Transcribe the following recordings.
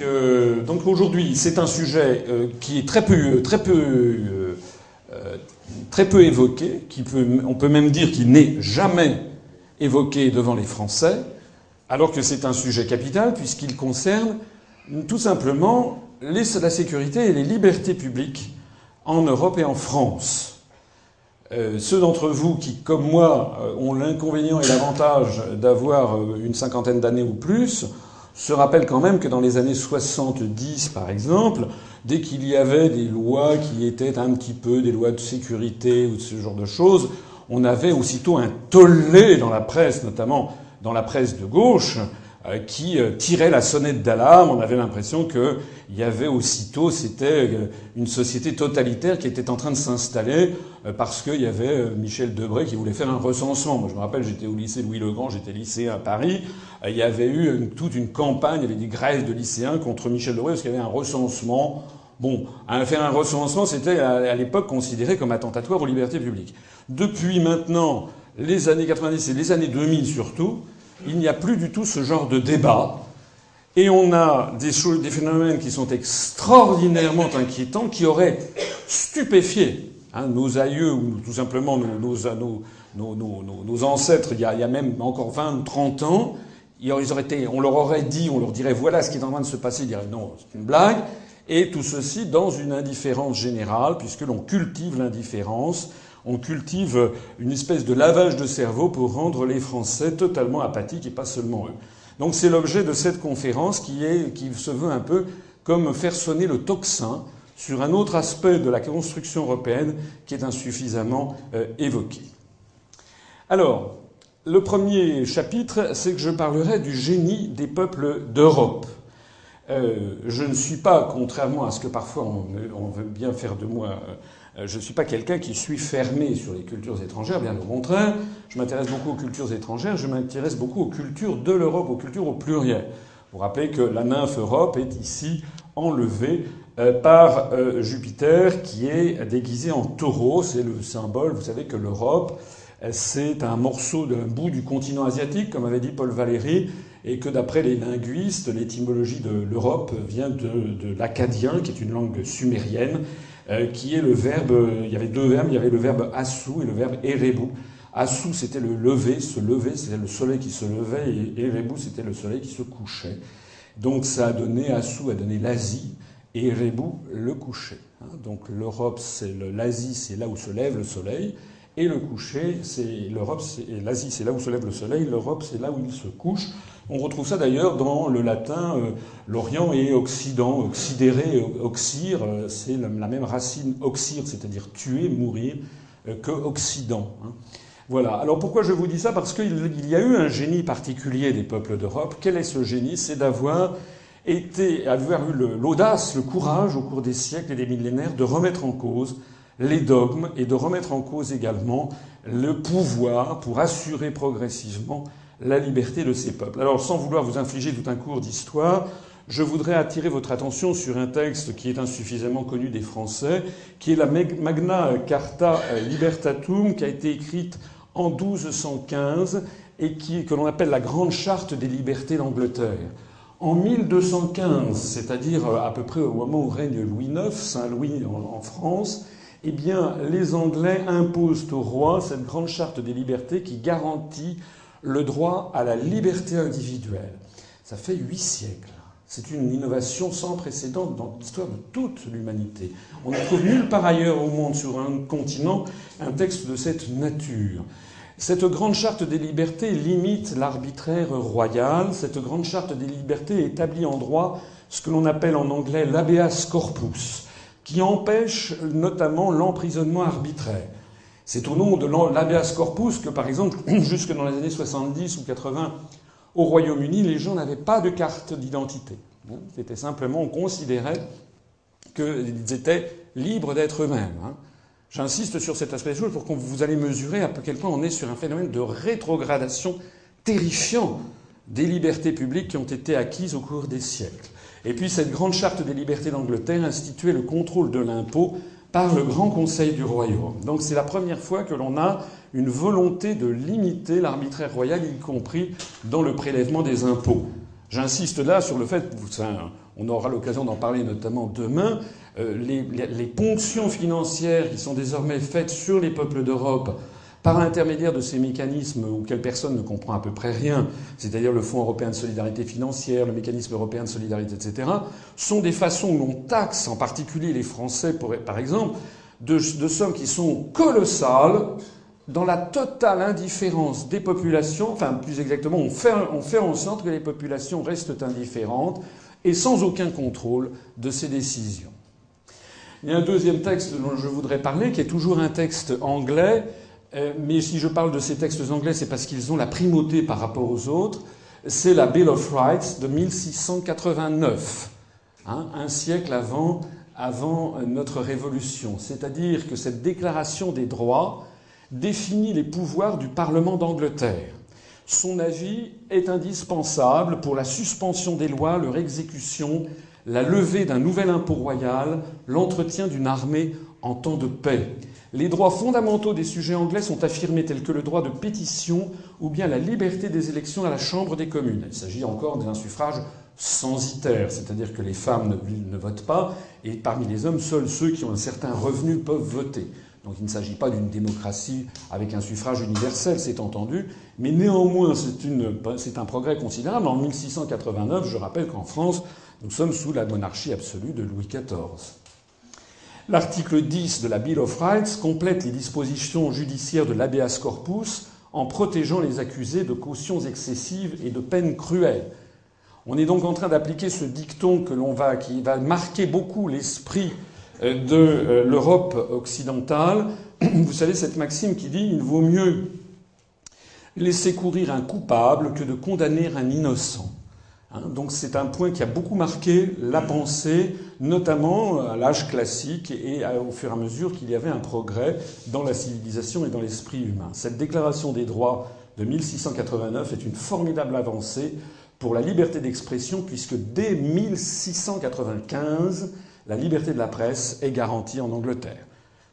donc, euh, donc aujourd'hui, c'est un sujet euh, qui est très peu, euh, évoqué, on peut même dire qu'il n'est jamais évoqué devant les Français, alors que c'est un sujet capital puisqu'il concerne tout simplement la sécurité et les libertés publiques en Europe et en France. Ceux d'entre vous qui, comme moi, ont l'inconvénient et l'avantage d'avoir une cinquantaine d'années ou plus, se rappellent quand même que dans les années 70, par exemple, dès qu'il y avait des lois qui étaient un petit peu des lois de sécurité ou de ce genre de choses, on avait aussitôt un tollé dans la presse, notamment dans la presse de gauche, qui euh, tirait la sonnette d'alarme. On avait l'impression qu'il y avait aussitôt, c'était euh, une société totalitaire qui était en train de s'installer parce qu'il y avait Michel Debré qui voulait faire un recensement. Moi, je me rappelle, j'étais au lycée Louis le Grand, j'étais lycéen à Paris. Il y avait eu toute une campagne, il y avait des grèves de lycéens contre Michel Debré parce qu'il y avait un recensement. Bon, faire un recensement, c'était à l'époque considéré comme attentatoire aux libertés publiques. Depuis maintenant, les années 90 et les années 2000 surtout, il n'y a plus du tout ce genre de débat. Et on a des, choses, phénomènes qui sont extraordinairement inquiétants, qui auraient stupéfié hein, nos aïeux ou tout simplement nos, nos, ancêtres il y, a, il y, a, même encore 20 ou 30 ans. Ils auraient été, on leur aurait dit, on leur dirait voilà ce qui est en train de se passer. Ils diraient non, c'est une blague. Et tout ceci dans une indifférence générale, puisque l'on cultive l'indifférence on cultive une espèce de lavage de cerveau pour rendre les Français totalement apathiques et pas seulement eux. Donc c'est l'objet de cette conférence qui, est, qui se veut un peu comme faire sonner le tocsin sur un autre aspect de la construction européenne qui est insuffisamment euh, évoqué. Alors, le premier chapitre, c'est que je parlerai du génie des peuples d'Europe. Euh, je ne suis pas, contrairement à ce que parfois on, veut bien faire de moi, euh, je ne suis pas quelqu'un qui suis fermé sur les cultures étrangères, bien au contraire. Je m'intéresse beaucoup aux cultures étrangères, je m'intéresse beaucoup aux cultures de l'Europe, aux cultures au pluriel. Vous rappelez que la nymphe Europe est ici enlevée euh, par euh, Jupiter qui est déguisé en taureau. C'est le symbole, vous savez que l'Europe, c'est un morceau d'un bout du continent asiatique, comme avait dit Paul Valéry, et que d'après les linguistes, l'étymologie de l'Europe vient de, de l'acadien, qui est une langue sumérienne, euh, qui est le verbe. Il y avait deux verbes. Il y avait le verbe assou et le verbe erebu. Assou, c'était le lever, se lever, c'était le soleil qui se levait, et erebu, c'était le soleil qui se couchait. Donc ça a donné, Assou a donné l'Asie, et Erebu, le coucher. Hein. Donc l'Europe, c'est l'Asie, c'est là où se lève le soleil, et le coucher, c'est l'Europe, l'Asie, c'est là où se lève le soleil, l'Europe, c'est là où il se couche. On retrouve ça d'ailleurs dans le latin, euh, l'Orient et Occident, oxydéré, oxyre, euh, c'est la, même racine oxyre, c'est-à-dire tuer, mourir, euh, que Occident. Hein. Voilà. Alors pourquoi je vous dis ça? Parce qu'il y a eu un génie particulier des peuples d'Europe. Quel est ce génie? C'est d'avoir été, avoir eu l'audace, le courage au cours des siècles et des millénaires de remettre en cause les dogmes et de remettre en cause également le pouvoir pour assurer progressivement la liberté de ces peuples. Alors, sans vouloir vous infliger tout un cours d'histoire, je voudrais attirer votre attention sur un texte qui est insuffisamment connu des Français, qui est la Magna Carta Libertatum, qui a été écrite en 1215 et qui, que l'on appelle la Grande Charte des libertés d'Angleterre. En 1215, c'est-à-dire à peu près au moment où règne Louis IX, Saint-Louis en France, eh bien, les Anglais imposent au roi cette grande charte des libertés qui garantit le droit à la liberté individuelle. Ça fait huit siècles. C'est une innovation sans précédent dans l'histoire de toute l'humanité. On ne trouve nulle part ailleurs au monde, sur un continent, un texte de cette nature. Cette grande charte des libertés limite l'arbitraire royal. Cette grande charte des libertés établit en droit ce que l'on appelle en anglais l'habeas corpus, qui empêche notamment l'emprisonnement arbitraire. C'est au nom de l'habeas corpus que, par exemple, jusque dans les années 70 ou 80, au Royaume-Uni, les gens n'avaient pas de carte d'identité. Hein. C'était simplement, on considérait qu'ils étaient libres d'être eux-mêmes. Hein. J'insiste sur cet aspect des choses pour que vous allez mesurer à quel point on est sur un phénomène de rétrogradation terrifiant des libertés publiques qui ont été acquises au cours des siècles. Et puis cette grande charte des libertés d'Angleterre instituait le contrôle de l'impôt par le Grand Conseil du Royaume. Donc c'est la première fois que l'on a une volonté de limiter l'arbitraire royal, y compris dans le prélèvement des impôts. J'insiste là sur le fait, on aura l'occasion d'en parler notamment demain, euh, les, les, ponctions financières qui sont désormais faites sur les peuples d'Europe par l'intermédiaire de ces mécanismes auxquels personne ne comprend à peu près rien, c'est-à-dire le Fonds européen de solidarité financière, le mécanisme européen de solidarité, etc., sont des façons où l'on taxe en particulier les Français, par exemple, de, sommes qui sont colossales dans la totale indifférence des populations, enfin plus exactement, on fait, en sorte que les populations restent indifférentes et sans aucun contrôle de ces décisions. Il y a un deuxième texte dont je voudrais parler, qui est toujours un texte anglais, mais si je parle de ces textes anglais, c'est parce qu'ils ont la primauté par rapport aux autres. C'est la Bill of Rights de 1689, hein, un siècle avant, avant notre Révolution. C'est-à-dire que cette déclaration des droits définit les pouvoirs du Parlement d'Angleterre. Son avis est indispensable pour la suspension des lois, leur exécution, la levée d'un nouvel impôt royal, l'entretien d'une armée en temps de paix. Les droits fondamentaux des sujets anglais sont affirmés tels que le droit de pétition ou bien la liberté des élections à la Chambre des communes. Il s'agit encore d'un suffrage censitaire, c'est-à-dire que les femmes ne, ne, votent pas et parmi les hommes, seuls ceux qui ont un certain revenu peuvent voter. Donc il ne s'agit pas d'une démocratie avec un suffrage universel, c'est entendu, mais néanmoins c'est un progrès considérable. En 1689, je rappelle qu'en France, nous sommes sous la monarchie absolue de Louis XIV. L'article 10 de la Bill of Rights complète les dispositions judiciaires de l'habeas corpus en protégeant les accusés de cautions excessives et de peines cruelles. On est donc en train d'appliquer ce dicton que l'on va, qui va marquer beaucoup l'esprit de euh, l'Europe occidentale. Vous savez, cette maxime qui dit il vaut mieux laisser courir un coupable que de condamner un innocent. Hein, donc c'est un point qui a beaucoup marqué la pensée, notamment à l'âge classique et au fur et à mesure qu'il y avait un progrès dans la civilisation et dans l'esprit humain. Cette déclaration des droits de 1689 est une formidable avancée pour la liberté d'expression puisque dès 1695, la liberté de la presse est garantie en Angleterre.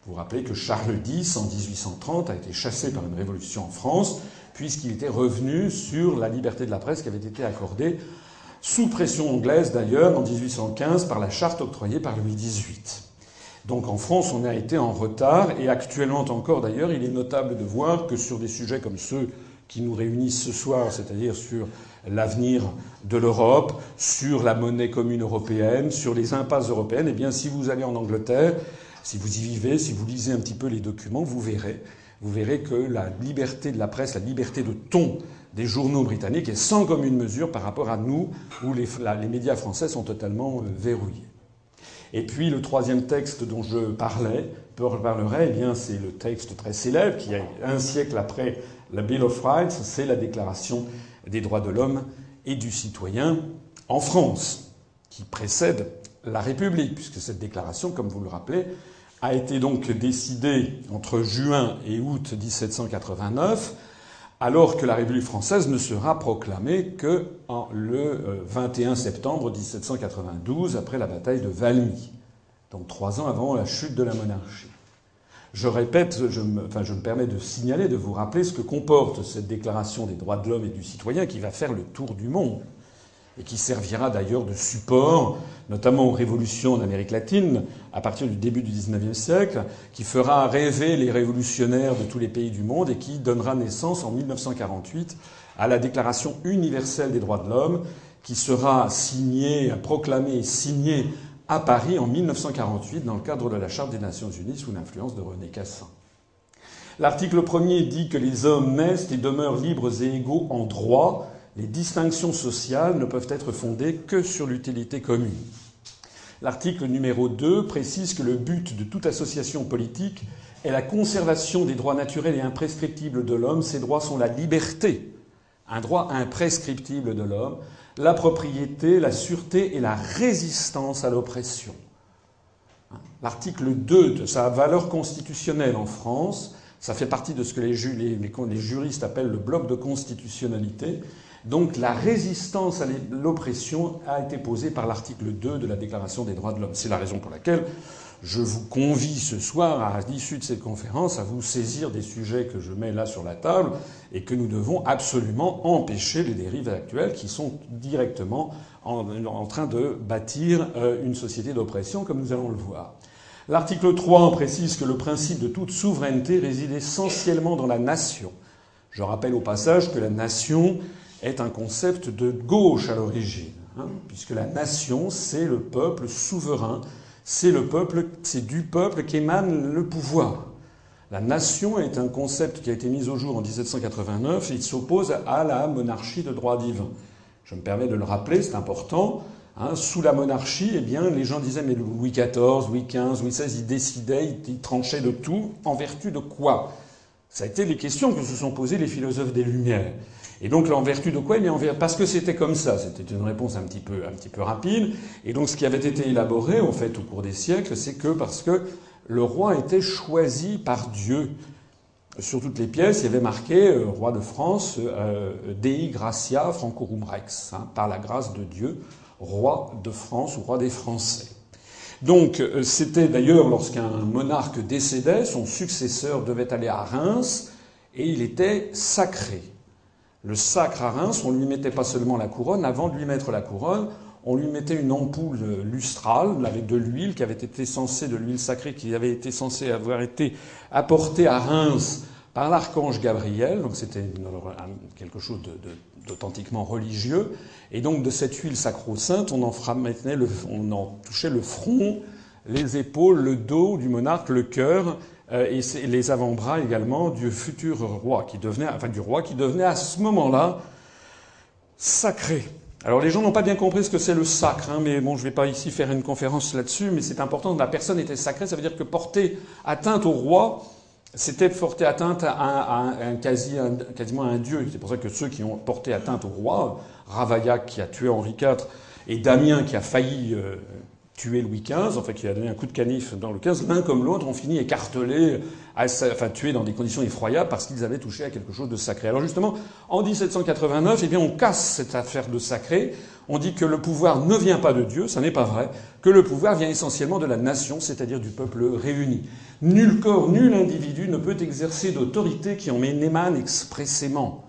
Vous vous rappelez que Charles X, en 1830, a été chassé par une révolution en France, puisqu'il était revenu sur la liberté de la presse qui avait été accordée, sous pression anglaise d'ailleurs, en 1815, par la charte octroyée par Louis XVIII. Donc en France, on a été en retard, et actuellement encore d'ailleurs, il est notable de voir que sur des sujets comme ceux qui nous réunissent ce soir, c'est-à-dire sur l'avenir de l'Europe, sur la monnaie commune européenne, sur les impasses européennes, eh bien, si vous allez en Angleterre, si vous y vivez, si vous lisez un petit peu les documents, vous verrez, vous verrez que la liberté de la presse, la liberté de ton des journaux britanniques est sans commune mesure par rapport à nous, où les, médias français sont totalement euh, verrouillés. Et puis le troisième texte dont je parlais, parlerai, eh bien c'est le texte très célèbre qui un siècle après la Bill of Rights, c'est la Déclaration des droits de l'homme et du citoyen en France, qui précède la République, puisque cette déclaration, comme vous le rappelez, a été donc décidée entre juin et août 1789, alors que la République française ne sera proclamée que le 21 euh, septembre 1792, après la bataille de Valmy, donc trois ans avant la chute de la monarchie. Je répète, je me permets de signaler, de vous rappeler ce que comporte cette déclaration des droits de l'homme et du citoyen qui va faire le tour du monde et qui servira d'ailleurs de support, notamment aux révolutions en Amérique latine, à partir du début du XIXe siècle, qui fera rêver les révolutionnaires de tous les pays du monde et qui donnera naissance en 1948 à la Déclaration universelle des droits de l'homme, qui sera signée, proclamée signée à Paris en 1948 dans le cadre de la Charte des Nations Unies sous l'influence de René Cassin. L'article 1er dit que les hommes naissent et demeurent libres et égaux en droit. Les distinctions sociales ne peuvent être fondées que sur l'utilité commune. L'article numéro 2 précise que le but de toute association politique est la conservation des droits naturels et imprescriptibles de l'homme. Ces droits sont la liberté, un droit imprescriptible de l'homme, la propriété, la sûreté et la résistance à l'oppression. L'article 2 de sa valeur constitutionnelle en France, ça fait partie de ce que les, juristes appellent le bloc de constitutionnalité. Donc la résistance à l'oppression a été posée par l'article 2 de la Déclaration des droits de l'homme. C'est la raison pour laquelle je vous convie ce soir, à l'issue de cette conférence, à vous saisir des sujets que je mets là sur la table et que nous devons absolument empêcher les dérives actuelles qui sont directement en, train de bâtir euh, une société d'oppression, comme nous allons le voir. L'article 3 précise que le principe de toute souveraineté réside essentiellement dans la nation. Je rappelle au passage que la nation est un concept de gauche à l'origine, hein, puisque la nation, c'est le peuple souverain, c'est le peuple, c'est du peuple qu'émane le pouvoir. La nation est un concept qui a été mis au jour en 1789 et il s'oppose à la monarchie de droit divin. Je me permets de le rappeler, c'est important. Hein, sous la monarchie, eh bien, les gens disaient mais Louis XIV, Louis XV, Louis XVI, ils décidaient, ils tranchaient de tout. En vertu de quoi? Ça a été les questions que se sont posées les philosophes des Lumières. Et donc, en vertu de quoi? Eh bien, parce que c'était comme ça. C'était une réponse un petit peu, un petit peu rapide. Et donc, ce qui avait été élaboré, en fait, au cours des siècles, c'est que parce que le roi était choisi par Dieu. Sur toutes les pièces, il y avait marqué euh, roi de France, euh, Dei Gratia Francorum Rex, hein, par la grâce de Dieu, roi de France ou roi des Français. Donc, euh, c'était d'ailleurs lorsqu'un monarque décédait, son successeur devait aller à Reims et il était sacré. Le sacre à Reims, on ne lui mettait pas seulement la couronne, avant de lui mettre la couronne, on lui mettait une ampoule lustrale avec de l'huile qui avait été censée, de l'huile sacrée qui avait été censée avoir été apportée à Reims par l'archange Gabriel, donc c'était quelque chose d'authentiquement religieux, et donc de cette huile sacro-sainte, on en, on en touchait le front, les épaules, le dos du monarque, le cœur, euh, et les avant-bras également du futur roi, qui devenait, enfin du roi qui devenait à ce moment-là sacré. Alors les gens n'ont pas bien compris ce que c'est le sacre, hein, mais bon, je ne vais pas ici faire une conférence là-dessus, mais c'est important. La personne était sacrée, ça veut dire que porter atteinte au roi, c'était porter atteinte à un, quasi, quasiment à un dieu. C'est pour ça que ceux qui ont porté atteinte au roi, Ravaillac qui a tué Henri IV et Damien qui a failli euh, tué Louis XV, enfin qui a donné un coup de canif dans le XV, l'un comme l'autre ont fini écartelés, enfin tués dans des conditions effroyables parce qu'ils avaient touché à quelque chose de sacré. Alors justement, en 1789, eh bien on casse cette affaire de sacré. On dit que le pouvoir ne vient pas de Dieu, ça n'est pas vrai, que le pouvoir vient essentiellement de la nation, c'est-à-dire du peuple réuni. Nul corps, nul individu ne peut exercer d'autorité qui en émane expressément.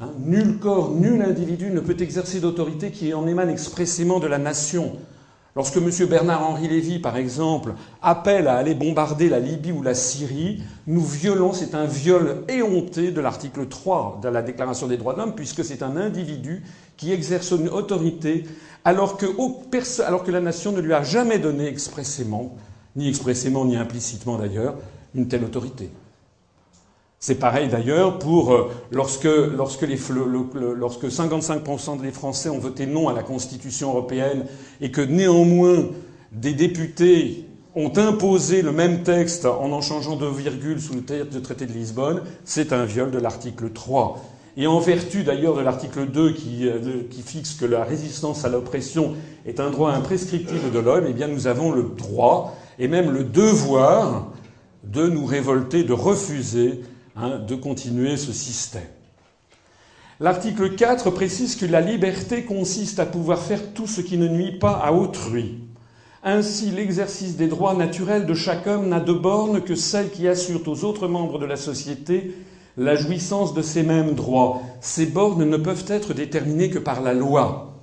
Hein, nul corps, nul individu ne peut exercer d'autorité qui en émane expressément de la nation. Lorsque M. Bernard-Henri Lévy, par exemple, appelle à aller bombarder la Libye ou la Syrie, nous violons, c'est un viol éhonté de l'article 3 de la Déclaration des droits de l'homme, puisque c'est un individu qui exerce une autorité alors que, alors que la nation ne lui a jamais donné expressément, ni expressément ni implicitement d'ailleurs, une telle autorité. C'est pareil d'ailleurs pour euh, lorsque, lorsque, les, lorsque 55% des Français ont voté non à la Constitution européenne et que néanmoins des députés ont imposé le même texte en en changeant de virgule sous le traité de Lisbonne, c'est un viol de l'article 3. Et en vertu d'ailleurs de l'article 2 qui, euh, qui, fixe que la résistance à l'oppression est un droit imprescriptible de l'homme, eh bien nous avons le droit et même le devoir de nous révolter, de refuser Hein, de continuer ce système. L'article 4 précise que la liberté consiste à pouvoir faire tout ce qui ne nuit pas à autrui. Ainsi, l'exercice des droits naturels de chaque homme n'a de borne que celle qui assure aux autres membres de la société la jouissance de ces mêmes droits. Ces bornes ne peuvent être déterminées que par la loi.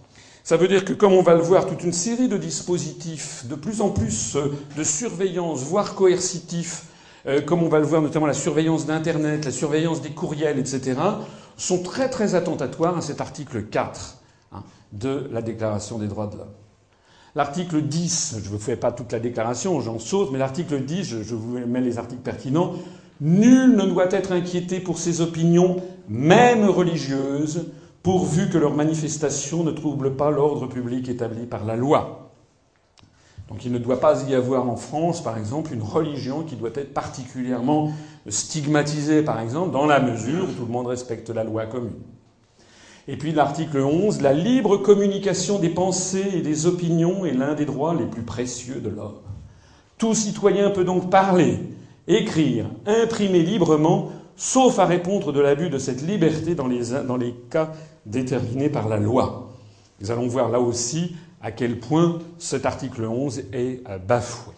Ça veut dire que, comme on va le voir, toute une série de dispositifs, de plus en plus euh, de surveillance, voire coercitifs, euh, comme on va le voir notamment la surveillance d'Internet, la surveillance des courriels, etc., sont très très attentatoires à cet article 4 hein, de la Déclaration des droits de l'homme. L'article 10, je ne vous fais pas toute la déclaration, j'en saute, mais l'article 10, je, je vous mets les articles pertinents, Nul ne doit être inquiété pour ses opinions, même religieuses, pourvu que leurs manifestations ne troublent pas l'ordre public établi par la loi. Donc il ne doit pas y avoir en France, par exemple, une religion qui doit être particulièrement stigmatisée, par exemple, dans la mesure où tout le monde respecte la loi commune. Et puis l'article 11, la libre communication des pensées et des opinions est l'un des droits les plus précieux de l'homme. Tout citoyen peut donc parler, écrire, imprimer librement, sauf à répondre de l'abus de cette liberté dans les, dans les cas déterminés par la loi. Nous allons voir là aussi à quel point cet article 11 est euh, bafoué.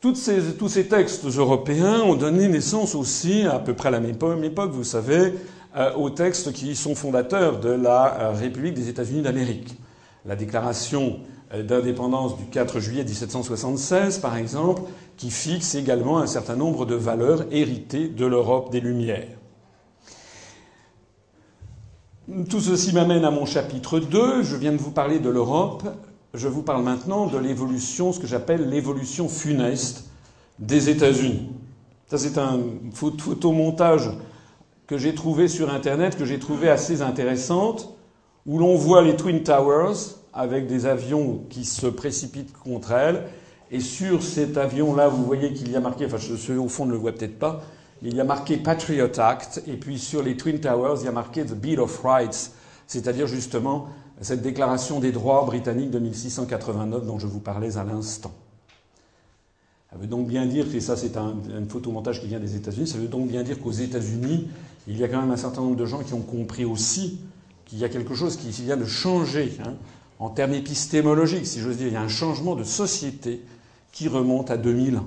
tous ces textes européens ont donné naissance aussi, à peu près à la même époque, vous savez, euh, aux textes qui sont fondateurs de la euh, République des États-Unis d'Amérique. La déclaration d'indépendance du 4 juillet 1776, par exemple, qui fixe également un certain nombre de valeurs héritées de l'Europe des Lumières. Tout ceci m'amène à mon chapitre 2. Je viens de vous parler de l'Europe. Je vous parle maintenant de l'évolution, ce que j'appelle l'évolution funeste des États-Unis. Ça, c'est un photomontage que j'ai trouvé sur Internet, que j'ai trouvé assez intéressante, où l'on voit les Twin Towers avec des avions qui se précipitent contre elles. Et sur cet avion-là, vous voyez qu'il y a marqué, enfin ceux au fond ne le voient peut-être pas, il y a marqué Patriot Act, et puis sur les Twin Towers, il y a marqué The Bill of Rights, c'est-à-dire justement cette déclaration des droits britanniques de 1689 dont je vous parlais à l'instant. Ça veut donc bien dire, et ça c'est un, photomontage qui vient des États-Unis, ça veut donc bien dire qu'aux États-Unis, il y a quand même un certain nombre de gens qui ont compris aussi qu'il y a quelque chose qui vient de changer, hein, en termes épistémologiques, si j'ose dire. Il y a un changement de société qui remonte à 2000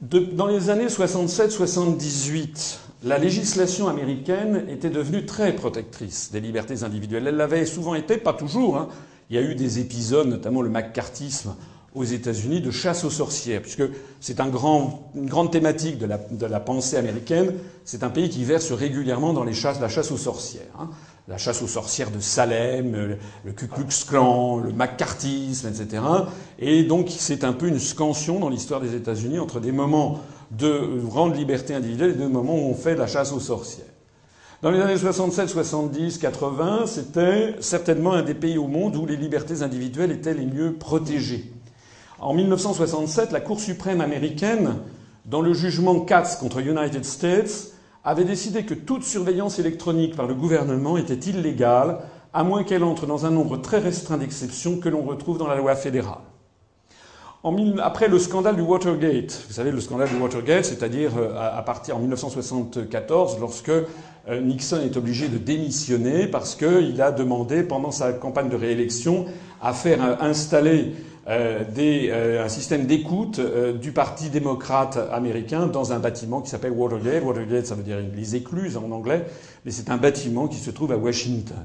dans les années 67-78, la législation américaine était devenue très protectrice des libertés individuelles. Elle l'avait souvent été, pas toujours. Hein. Il y a eu des épisodes, notamment le McCarthyisme aux États-Unis, de chasse aux sorcières, puisque c'est un une grande thématique de la, pensée américaine. C'est un pays qui verse régulièrement dans les chasses, la chasse aux sorcières. Hein la chasse aux sorcières de Salem, le Ku Klux Klan, le McCarthyisme, etc. Et donc c'est un peu une scansion dans l'histoire des États-Unis entre des moments de grande liberté individuelle et des moments où on fait la chasse aux sorcières. Dans les années 67, 70, 80, c'était certainement un des pays au monde où les libertés individuelles étaient les mieux protégées. En 1967, la Cour suprême américaine, dans le jugement Katz contre United States, avait décidé que toute surveillance électronique par le gouvernement était illégale, à moins qu'elle entre dans un nombre très restreint d'exceptions que l'on retrouve dans la loi fédérale. après le scandale du Watergate, vous savez le scandale du Watergate, c'est-à-dire euh, à, partir en 1974, lorsque euh, Nixon est obligé de démissionner parce qu'il a demandé pendant sa campagne de réélection à faire euh, installer euh, euh, un système d'écoute euh, du Parti démocrate américain dans un bâtiment qui s'appelle Watergate. Watergate, ça veut dire les écluses en anglais, mais c'est un bâtiment qui se trouve à Washington.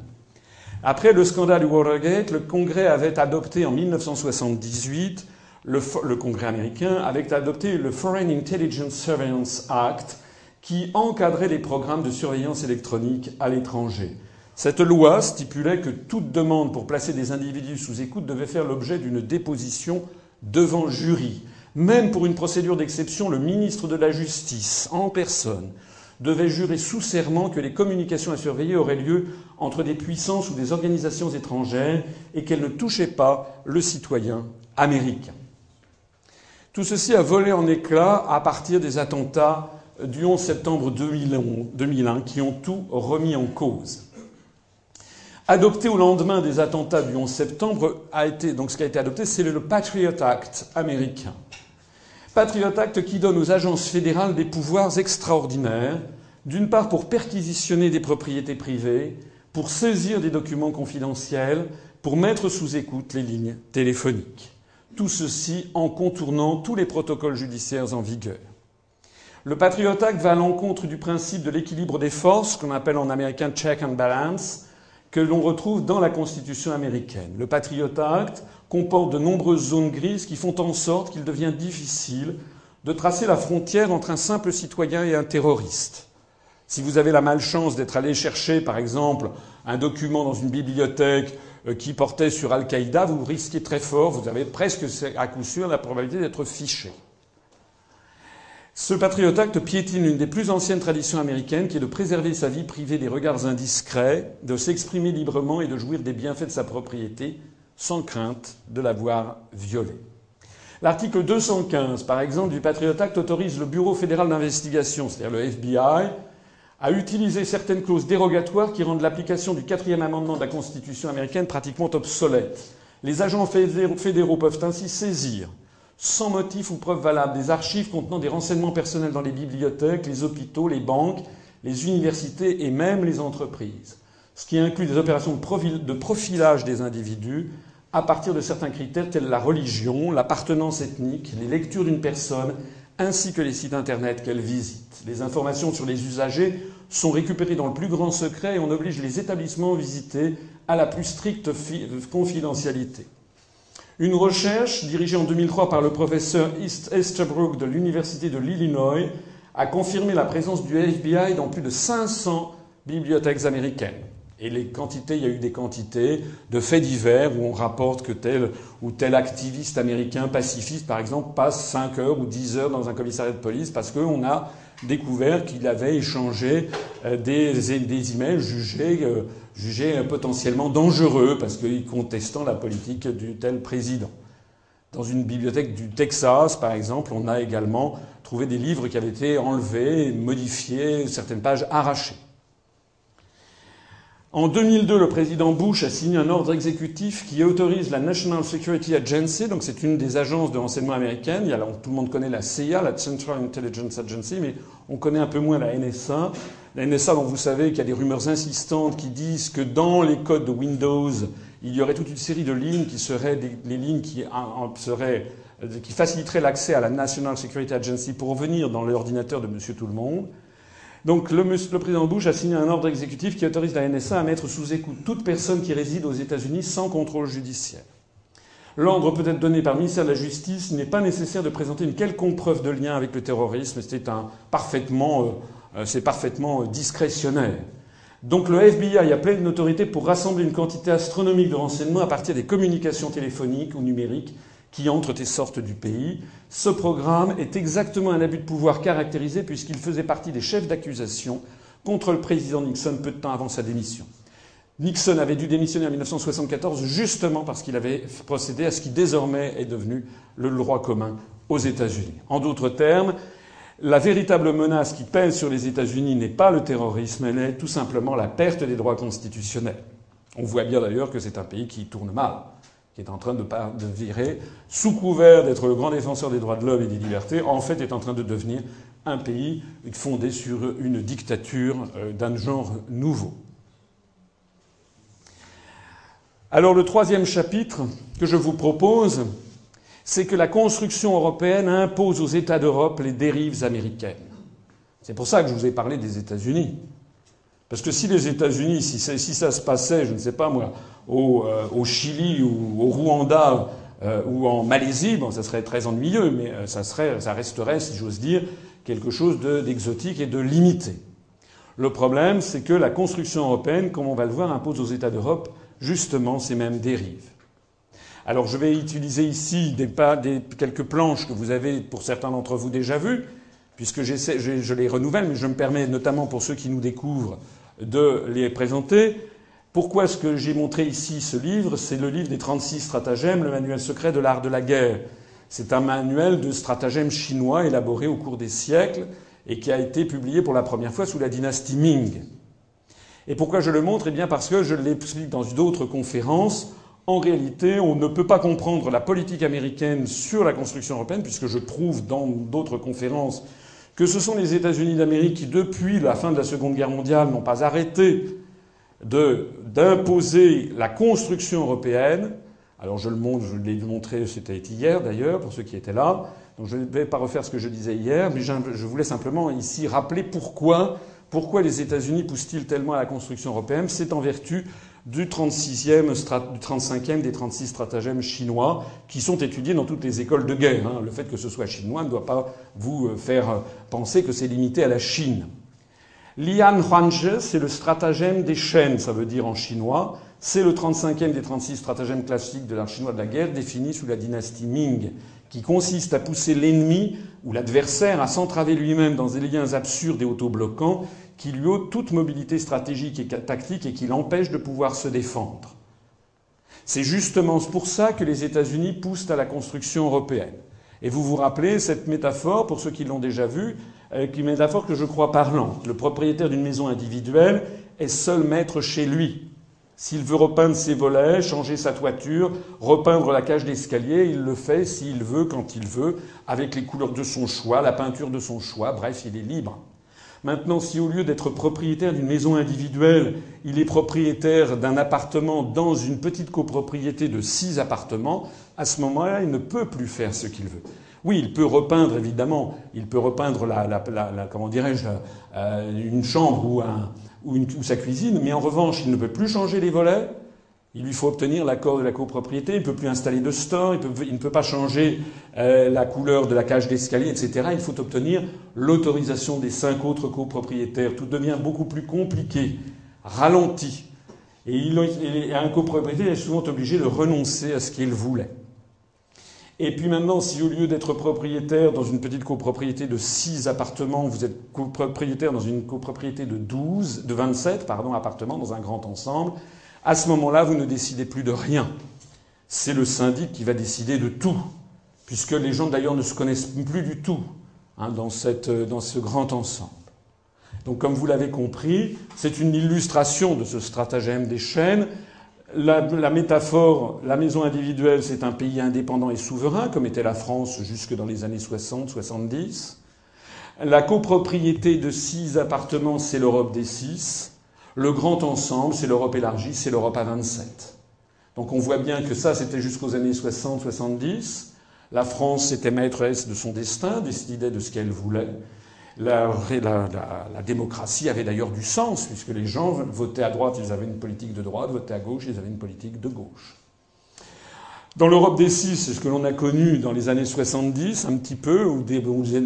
Après le scandale du Watergate, le Congrès avait adopté en 1978, le, le Congrès américain avait adopté le Foreign Intelligence Surveillance Act qui encadrait les programmes de surveillance électronique à l'étranger. Cette loi stipulait que toute demande pour placer des individus sous écoute devait faire l'objet d'une déposition devant jury. Même pour une procédure d'exception, le ministre de la Justice, en personne, devait jurer sous serment que les communications à surveiller auraient lieu entre des puissances ou des organisations étrangères et qu'elles ne touchaient pas le citoyen américain. Tout ceci a volé en éclats à partir des attentats du 11 septembre 2001 qui ont tout remis en cause adopté au lendemain des attentats du 11 septembre, a été, donc ce qui a été adopté, c'est le Patriot Act américain. Patriot Act qui donne aux agences fédérales des pouvoirs extraordinaires, d'une part pour perquisitionner des propriétés privées, pour saisir des documents confidentiels, pour mettre sous écoute les lignes téléphoniques. Tout ceci en contournant tous les protocoles judiciaires en vigueur. Le Patriot Act va à l'encontre du principe de l'équilibre des forces, qu'on appelle en américain check and balance, que l'on retrouve dans la Constitution américaine. Le Patriot Act comporte de nombreuses zones grises qui font en sorte qu'il devient difficile de tracer la frontière entre un simple citoyen et un terroriste. Si vous avez la malchance d'être allé chercher, par exemple, un document dans une bibliothèque euh, qui portait sur Al-Qaïda, vous risquez très fort, vous avez presque à coup sûr la probabilité d'être fiché. Ce Patriot Act piétine une des plus anciennes traditions américaines qui est de préserver sa vie privée des regards indiscrets, de s'exprimer librement et de jouir des bienfaits de sa propriété sans crainte de la voir violée. L'article 215, par exemple, du Patriot Act autorise le Bureau fédéral d'investigation, c'est-à-dire le FBI, à utiliser certaines clauses dérogatoires qui rendent l'application du quatrième amendement de la Constitution américaine pratiquement obsolète. Les agents fédéraux peuvent ainsi saisir sans motif ou preuve valable des archives contenant des renseignements personnels dans les bibliothèques, les hôpitaux, les banques, les universités et même les entreprises, ce qui inclut des opérations de profilage des individus à partir de certains critères tels la religion, l'appartenance ethnique, les lectures d'une personne, ainsi que les sites internet qu'elle visite. Les informations sur les usagers sont récupérées dans le plus grand secret et on oblige les établissements visités à la plus stricte confidentialité. Une recherche dirigée en 2003 par le professeur East de l'Université de l'Illinois a confirmé la présence du FBI dans plus de 500 bibliothèques américaines. Et les quantités, il y a eu des quantités de faits divers où on rapporte que tel ou tel activiste américain pacifiste, par exemple, passe 5 heures ou 10 heures dans un commissariat de police parce qu'on a découvert qu'il avait échangé euh, des, des emails jugés, euh, jugés potentiellement dangereux parce qu'il contestant la politique du tel président. Dans une bibliothèque du Texas, par exemple, on a également trouvé des livres qui avaient été enlevés, modifiés, certaines pages arrachées. En 2002, le président Bush a signé un ordre exécutif qui autorise la National Security Agency, donc c'est une des agences de renseignement américaines. Il y a, tout le monde connaît la CIA, la Central Intelligence Agency, mais on connaît un peu moins la NSA. La NSA, dont vous savez qu'il y a des rumeurs insistantes qui disent que dans les codes de Windows, il y aurait toute une série de lignes qui seraient des, les lignes qui, seraient, qui faciliteraient l'accès à la National Security Agency pour venir dans l'ordinateur de Monsieur Tout le Monde. Donc le, président Bush a signé un ordre exécutif qui autorise la NSA à mettre sous écoute toute personne qui réside aux États-Unis sans contrôle judiciaire. L'ordre peut être donné par le ministère de la Justice. Il n'est pas nécessaire de présenter une quelconque preuve de lien avec le terrorisme. C'est parfaitement, euh, c'est parfaitement euh, discrétionnaire. Donc le FBI a pleine d'autorité pour rassembler une quantité astronomique de renseignements à partir des communications téléphoniques ou numériques qui entrent et sortent du pays. Ce programme est exactement un abus de pouvoir caractérisé puisqu'il faisait partie des chefs d'accusation contre le président Nixon peu de temps avant sa démission. Nixon avait dû démissionner en 1974 justement parce qu'il avait procédé à ce qui désormais est devenu le droit commun aux États-Unis. En d'autres termes, la véritable menace qui pèse sur les États-Unis n'est pas le terrorisme, elle est tout simplement la perte des droits constitutionnels. On voit bien d'ailleurs que c'est un pays qui tourne mal est en train de, virer, sous couvert d'être le grand défenseur des droits de l'homme et des libertés, en fait est en train de devenir un pays fondé sur une dictature euh, d'un genre nouveau. Alors le troisième chapitre que je vous propose, c'est que la construction européenne impose aux États d'Europe les dérives américaines. C'est pour ça que je vous ai parlé des États-Unis. Parce que si les États-Unis, si, ça se passait, je ne sais pas moi, au, euh, Chili ou au Rwanda euh, ou en Malaisie, bon, ça serait très ennuyeux, mais euh, ça, serait, ça resterait, si j'ose dire, quelque chose d'exotique et de limité. Le problème, c'est que la construction européenne, comme on va le voir, impose aux États d'Europe justement ces mêmes dérives. Alors je vais utiliser ici quelques planches que vous avez pour certains d'entre vous déjà vues, puisque je, je les renouvelle, mais je me permets notamment pour ceux qui nous découvrent de les présenter. Pourquoi est-ce que j'ai montré ici ce livre? C'est le livre des 36 stratagèmes, le manuel secret de l'art de la guerre. C'est un manuel de stratagèmes chinois élaboré au cours des siècles et qui a été publié pour la première fois sous la dynastie Ming. Et pourquoi je le montre? Eh bien parce que je l'explique dans d'autres conférences. En réalité, on ne peut pas comprendre la politique américaine sur la construction européenne, puisque je prouve dans d'autres conférences que ce sont les États-Unis d'Amérique qui, depuis la fin de la Seconde Guerre mondiale, n'ont pas arrêté d'imposer la construction européenne. Alors je le montre, je l'ai montré, c'était hier d'ailleurs, pour ceux qui étaient là. Donc je ne vais pas refaire ce que je disais hier, mais je voulais simplement ici rappeler pourquoi, pourquoi les États-Unis poussent-ils tellement à la construction européenne. C'est en vertu du 36e, du 35e des 36 stratagèmes chinois qui sont étudiés dans toutes les écoles de guerre. Hein. Le fait que ce soit chinois ne doit pas vous euh, faire euh, penser que c'est limité à la Chine. Lian Huanzhe, c'est le stratagème des chaînes, ça veut dire en chinois. C'est le 35e des 36 stratagèmes classiques de l'art chinois de la guerre, défini sous la dynastie Ming, qui consiste à pousser l'ennemi ou l'adversaire à s'entraver lui-même dans des liens absurdes et autobloquants qui lui ôte toute mobilité stratégique et tactique et qui l'empêche de pouvoir se défendre. C'est justement pour ça que les États-Unis poussent à la construction européenne. Et vous vous rappelez cette métaphore, pour ceux qui l'ont déjà vue, euh, une métaphore que je crois parlante. Le propriétaire d'une maison individuelle est seul maître chez lui. S'il veut repeindre ses volets, changer sa toiture, repeindre la cage d'escalier, il le fait s'il veut, quand il veut, avec les couleurs de son choix, la peinture de son choix, bref, il est libre. Maintenant, si au lieu d'être propriétaire d'une maison individuelle, il est propriétaire d'un appartement dans une petite copropriété de six appartements, à ce moment-là, il ne peut plus faire ce qu'il veut. Oui, il peut repeindre, évidemment, il peut repeindre la, comment dirais-je, euh, une chambre ou, sa cuisine, mais en revanche, il ne peut plus changer les volets, il lui faut obtenir l'accord de la copropriété, il ne peut plus installer de store, il, ne peut pas changer euh, la couleur de la cage d'escalier, etc. Il faut obtenir l'autorisation des cinq autres copropriétaires. Tout devient beaucoup plus compliqué, ralenti. Et un copropriétaire est souvent obligé de renoncer à ce qu'il voulait. Et puis maintenant, si au lieu d'être propriétaire dans une petite copropriété de 6 appartements, vous êtes copropriétaire dans une copropriété de 12, de 27 pardon, appartements dans un grand ensemble, à ce moment-là, vous ne décidez plus de rien. C'est le syndic qui va décider de tout, puisque les gens d'ailleurs ne se connaissent plus du tout hein, dans, cette, dans ce grand ensemble. Donc comme vous l'avez compris, c'est une illustration de ce stratagème des chaînes. La, la, métaphore, la maison individuelle, c'est un pays indépendant et souverain, comme était la France jusque dans les années 60-70. La copropriété de six appartements, c'est l'Europe des six. Le grand ensemble, c'est l'Europe élargie, c'est l'Europe à 27. Donc on voit bien que ça, c'était jusqu'aux années 60-70. La France était maîtresse de son destin, décidait de ce qu'elle voulait. La, démocratie avait d'ailleurs du sens, puisque les gens votaient à droite, ils avaient une politique de droite, votaient à gauche, ils avaient une politique de gauche. Dans l'Europe des six, c'est ce que l'on a connu dans les années 70, un petit peu, ou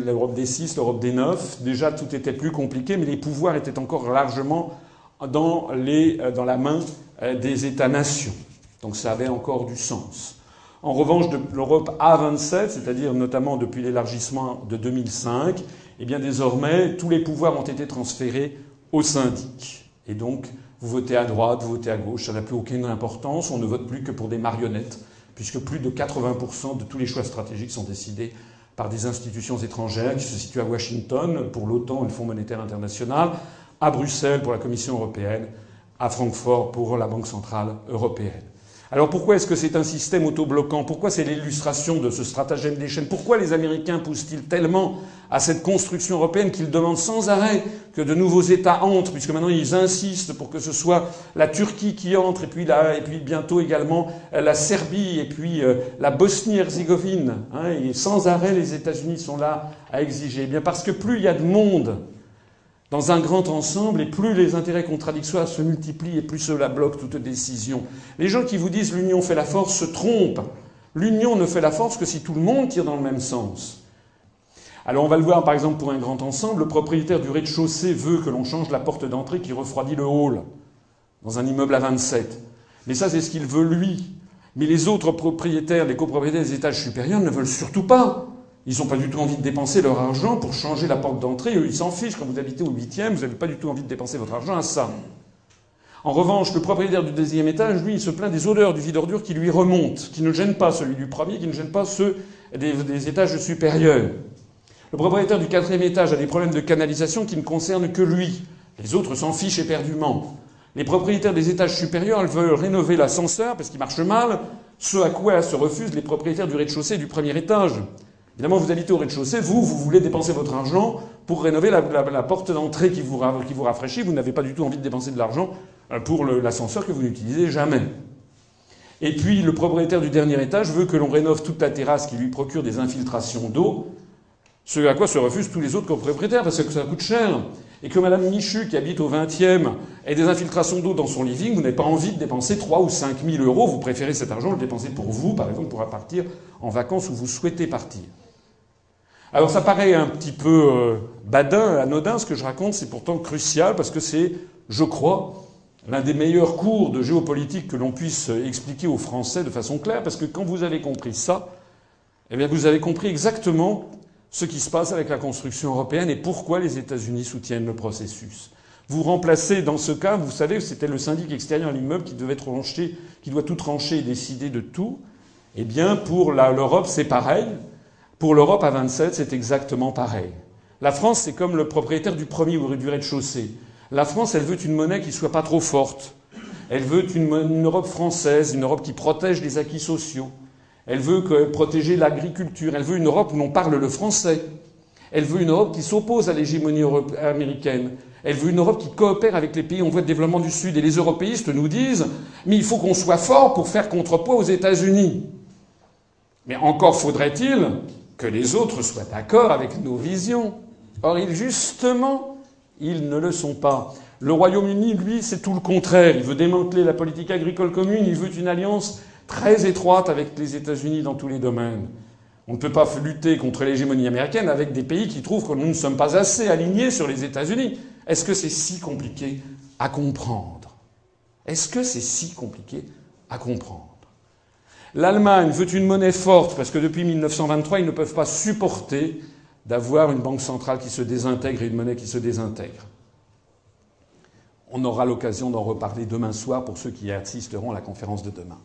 l'Europe des six, l'Europe des neuf, déjà tout était plus compliqué, mais les pouvoirs étaient encore largement dans, dans la main euh, des États-nations. Donc ça avait encore du sens. En revanche, l'Europe A27, c'est-à-dire notamment depuis l'élargissement de 2005, eh bien désormais, tous les pouvoirs ont été transférés au syndic. Et donc, vous votez à droite, vous votez à gauche, ça n'a plus aucune importance, on ne vote plus que pour des marionnettes, puisque plus de 80% de tous les choix stratégiques sont décidés par des institutions étrangères qui se situent à Washington pour l'OTAN et le Fonds monétaire international, à Bruxelles pour la Commission européenne, à Francfort pour la Banque centrale européenne. Alors pourquoi est-ce que c'est un système autobloquant? Pourquoi c'est l'illustration de ce stratagème des chaînes? Pourquoi les Américains poussent-ils tellement à cette construction européenne qu'ils demandent sans arrêt que de nouveaux États entrent, puisque maintenant ils insistent pour que ce soit la Turquie qui entre, et puis, la, et puis bientôt également la Serbie, et puis euh, la Bosnie-Herzégovine. Hein, et sans arrêt, les États-Unis sont là à exiger. Eh bien parce que plus il y a de monde dans un grand ensemble, et plus les intérêts contradictoires se multiplient, et plus cela bloque toute décision. Les gens qui vous disent l'union fait la force se trompent. L'union ne fait la force que si tout le monde tire dans le même sens. Alors on va le voir par exemple pour un grand ensemble, le propriétaire du rez-de-chaussée veut que l'on change la porte d'entrée qui refroidit le hall dans un immeuble à 27. Mais ça c'est ce qu'il veut lui. Mais les autres propriétaires, les copropriétaires des étages supérieurs ne veulent surtout pas. Ils n'ont pas du tout envie de dépenser leur argent pour changer la porte d'entrée. Eux, ils s'en fichent. Quand vous habitez au huitième, vous n'avez pas du tout envie de dépenser votre argent à ça. En revanche, le propriétaire du deuxième étage, lui, il se plaint des odeurs du vide ordure qui lui remontent, qui ne gênent pas celui du premier, qui ne gênent pas ceux des, étages supérieurs. Le propriétaire du quatrième étage a des problèmes de canalisation qui ne concernent que lui. Les autres s'en fichent éperdument. Les propriétaires des étages supérieurs, elles veulent rénover l'ascenseur parce qu'il marche mal, ce à quoi se refusent les propriétaires du rez-de-chaussée du premier étage. Évidemment, vous habitez au rez-de-chaussée, vous, vous voulez dépenser votre argent pour rénover la, porte d'entrée qui vous, qui vous rafraîchit, vous n'avez pas du tout envie de dépenser de l'argent euh, pour l'ascenseur que vous n'utilisez jamais. Et puis, le propriétaire du dernier étage veut que l'on rénove toute la terrasse qui lui procure des infiltrations d'eau, ce à quoi se refusent tous les autres copropriétaires parce que ça coûte cher. Et que Madame Michu, qui habite au 20e, ait des infiltrations d'eau dans son living, vous n'avez pas envie de dépenser 3 ou 5 000 euros, vous préférez cet argent le dépenser pour vous, par exemple, pour partir en vacances où vous souhaitez partir. Alors ça paraît un petit peu euh, badin, anodin ce que je raconte, c'est pourtant crucial parce que c'est, je crois, l'un des meilleurs cours de géopolitique que l'on puisse expliquer aux Français de façon claire, parce que quand vous avez compris ça, eh bien vous avez compris exactement ce qui se passe avec la construction européenne et pourquoi les États-Unis soutiennent le processus. Vous remplacez, dans ce cas, vous savez, c'était le syndic extérieur à l'immeuble qui devait trancher, qui doit tout trancher et décider de tout. Eh bien, pour l'Europe, c'est pareil. Pour l'Europe à 27, c'est exactement pareil. La France, c'est comme le propriétaire du premier ou du rez-de-chaussée. La France, elle veut une monnaie qui soit pas trop forte. Elle veut une, Europe française, une Europe qui protège les acquis sociaux. Elle veut protéger l'agriculture. Elle veut une Europe où l'on parle le français. Elle veut une Europe qui s'oppose à l'hégémonie américaine. Elle veut une Europe qui coopère avec les pays en voie de développement du Sud. Et les européistes nous disent Mais il faut qu'on soit fort pour faire contrepoids aux États-Unis. Mais encore faudrait-il que les autres soient d'accord avec nos visions. Or, justement, ils ne le sont pas. Le Royaume-Uni, lui, c'est tout le contraire. Il veut démanteler la politique agricole commune, il veut une alliance très étroite avec les États-Unis dans tous les domaines. On ne peut pas lutter contre l'hégémonie américaine avec des pays qui trouvent que nous ne sommes pas assez alignés sur les États-Unis. Est-ce que c'est si compliqué à comprendre? Est-ce que c'est si compliqué à comprendre? L'Allemagne veut une monnaie forte parce que depuis 1923, ils ne peuvent pas supporter d'avoir une banque centrale qui se désintègre et une monnaie qui se désintègre. On aura l'occasion d'en reparler demain soir pour ceux qui assisteront à la conférence de demain.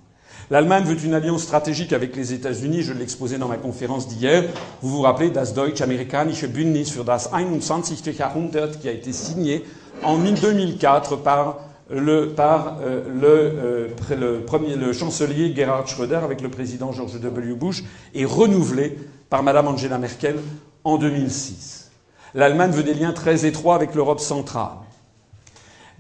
L'Allemagne veut une alliance stratégique avec les États-Unis. Je l'exposais dans ma conférence d'hier. Vous vous rappelez das Deutsch-Amerikanische Bündnis für das 21. Jahrhundert qui a été signé en 2004 par le, par euh, le, euh, le, chancelier Gerhard Schröder avec le président George W. Bush et renouvelé par Madame Angela Merkel en 2006. L'Allemagne veut des liens très étroits avec l'Europe centrale.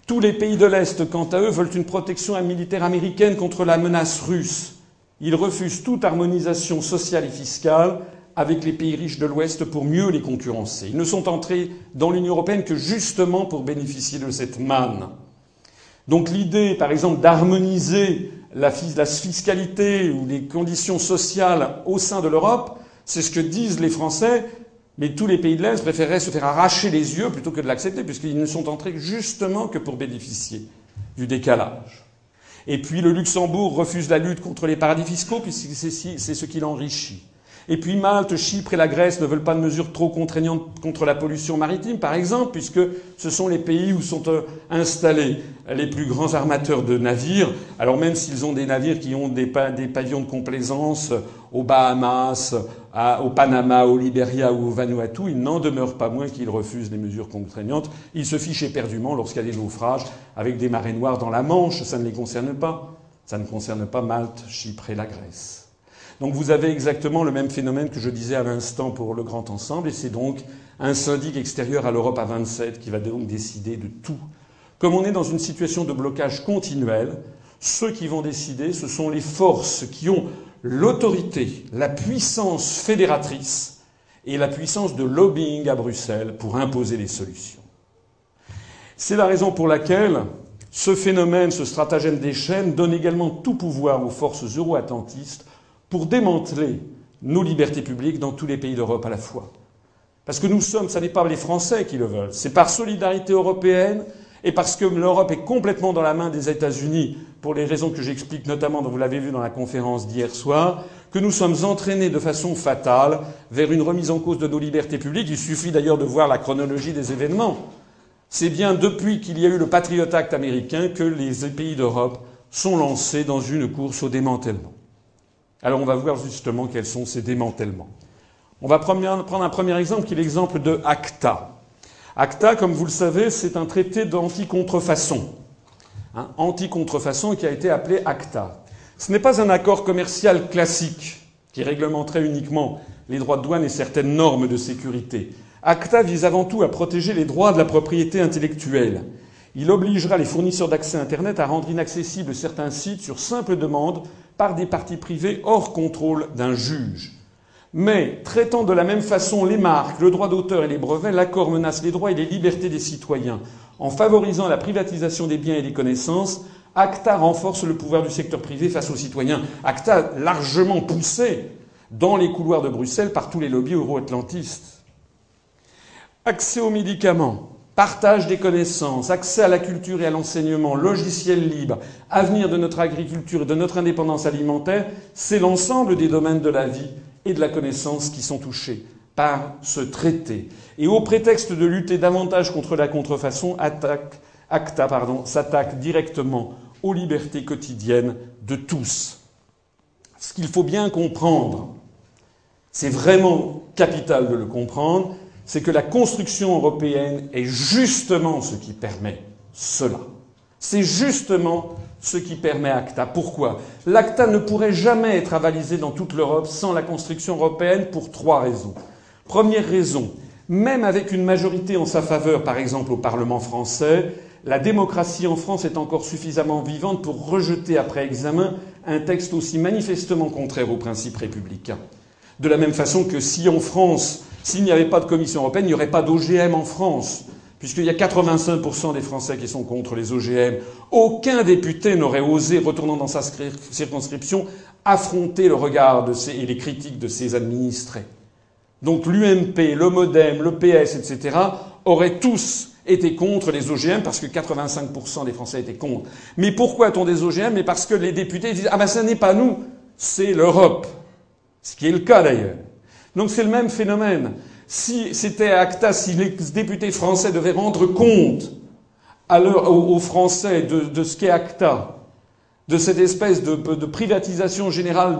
Tous les pays de l'Est, quant à eux, veulent une protection militaire américaine contre la menace russe. Ils refusent toute harmonisation sociale et fiscale avec les pays riches de l'Ouest pour mieux les concurrencer. Ils ne sont entrés dans l'Union européenne que justement pour bénéficier de cette manne. Donc l'idée, par exemple, d'harmoniser la, fiscalité ou les conditions sociales au sein de l'Europe, c'est ce que disent les Français, mais tous les pays de l'Est préféreraient se faire arracher les yeux plutôt que de l'accepter, puisqu'ils ne sont entrés justement que pour bénéficier du décalage. Et puis le Luxembourg refuse la lutte contre les paradis fiscaux, puisque c'est ce qui l'enrichit. Et puis Malte, Chypre et la Grèce ne veulent pas de mesures trop contraignantes contre la pollution maritime, par exemple, puisque ce sont les pays où sont euh, installés les plus grands armateurs de navires. Alors même s'ils ont des navires qui ont des, pavillons de complaisance aux Bahamas, au Panama, au Liberia ou au Vanuatu, il n'en demeure pas moins qu'ils refusent les mesures contraignantes. Ils se fichent éperdument lorsqu'il y a des naufrages avec des marées noires dans la Manche. Ça ne les concerne pas. Ça ne concerne pas Malte, Chypre et la Grèce. Donc vous avez exactement le même phénomène que je disais à l'instant pour le grand ensemble, et c'est donc un syndic extérieur à l'Europe à 27 qui va donc décider de tout. Comme on est dans une situation de blocage continuel, ceux qui vont décider, ce sont les forces qui ont l'autorité, la puissance fédératrice et la puissance de lobbying à Bruxelles pour imposer les solutions. C'est la raison pour laquelle ce phénomène, ce stratagème des chaînes, donne également tout pouvoir aux forces euro-atlantistes pour démanteler nos libertés publiques dans tous les pays d'Europe à la fois. Parce que nous sommes, ce n'est pas les Français qui le veulent, c'est par solidarité européenne et parce que l'Europe est complètement dans la main des États-Unis, pour les raisons que j'explique notamment, dont vous l'avez vu dans la conférence d'hier soir, que nous sommes entraînés de façon fatale vers une remise en cause de nos libertés publiques. Il suffit d'ailleurs de voir la chronologie des événements. C'est bien depuis qu'il y a eu le Patriot Act américain que les pays d'Europe sont lancés dans une course au démantèlement. Alors on va voir justement quels sont ces démantèlements. On va prendre un premier exemple qui est l'exemple de ACTA. ACTA, comme vous le savez, c'est un traité d'anti-contrefaçon. Hein, anti-contrefaçon qui a été appelé ACTA. Ce n'est pas un accord commercial classique qui réglementerait uniquement les droits de douane et certaines normes de sécurité. ACTA vise avant tout à protéger les droits de la propriété intellectuelle. Il obligera les fournisseurs d'accès Internet à rendre inaccessibles certains sites sur simple demande par des parties privées hors contrôle d'un juge. Mais, traitant de la même façon les marques, le droit d'auteur et les brevets, l'accord menace les droits et les libertés des citoyens. En favorisant la privatisation des biens et des connaissances, ACTA renforce le pouvoir du secteur privé face aux citoyens. ACTA largement poussé dans les couloirs de Bruxelles par tous les lobbies euro-atlantistes. Accès aux médicaments partage des connaissances, accès à la culture et à l'enseignement, logiciel libre, avenir de notre agriculture et de notre indépendance alimentaire, c'est l'ensemble des domaines de la vie et de la connaissance qui sont touchés par ce traité. Et au prétexte de lutter davantage contre la contrefaçon, ACTA s'attaque directement aux libertés quotidiennes de tous. Ce qu'il faut bien comprendre, c'est vraiment capital de le comprendre, c'est que la construction européenne est justement ce qui permet cela. C'est justement ce qui permet ACTA. Pourquoi? L'ACTA ne pourrait jamais être avalisé dans toute l'Europe sans la construction européenne pour trois raisons. Première raison, Même avec une majorité en sa faveur, par exemple au Parlement français, la démocratie en France est encore suffisamment vivante pour rejeter après examen un texte aussi manifestement contraire aux principes républicains. De la même façon que si en France, s'il n'y avait pas de Commission européenne, il n'y aurait pas d'OGM en France, puisqu'il y a 85% des Français qui sont contre les OGM. Aucun député n'aurait osé, retournant dans sa circonscription, affronter le regard et les critiques de ses administrés. Donc l'UMP, le MoDem, le PS, etc., auraient tous été contre les OGM parce que 85% des Français étaient contre. Mais pourquoi a-t-on des OGM Mais parce que les députés disent ah ben ça n'est pas nous, c'est l'Europe. Ce qui est le cas d'ailleurs. Donc c'est le même phénomène. Si c'était ACTA, si les députés français devaient rendre compte aux, Français de, ce qu'est ACTA, de cette espèce de, privatisation générale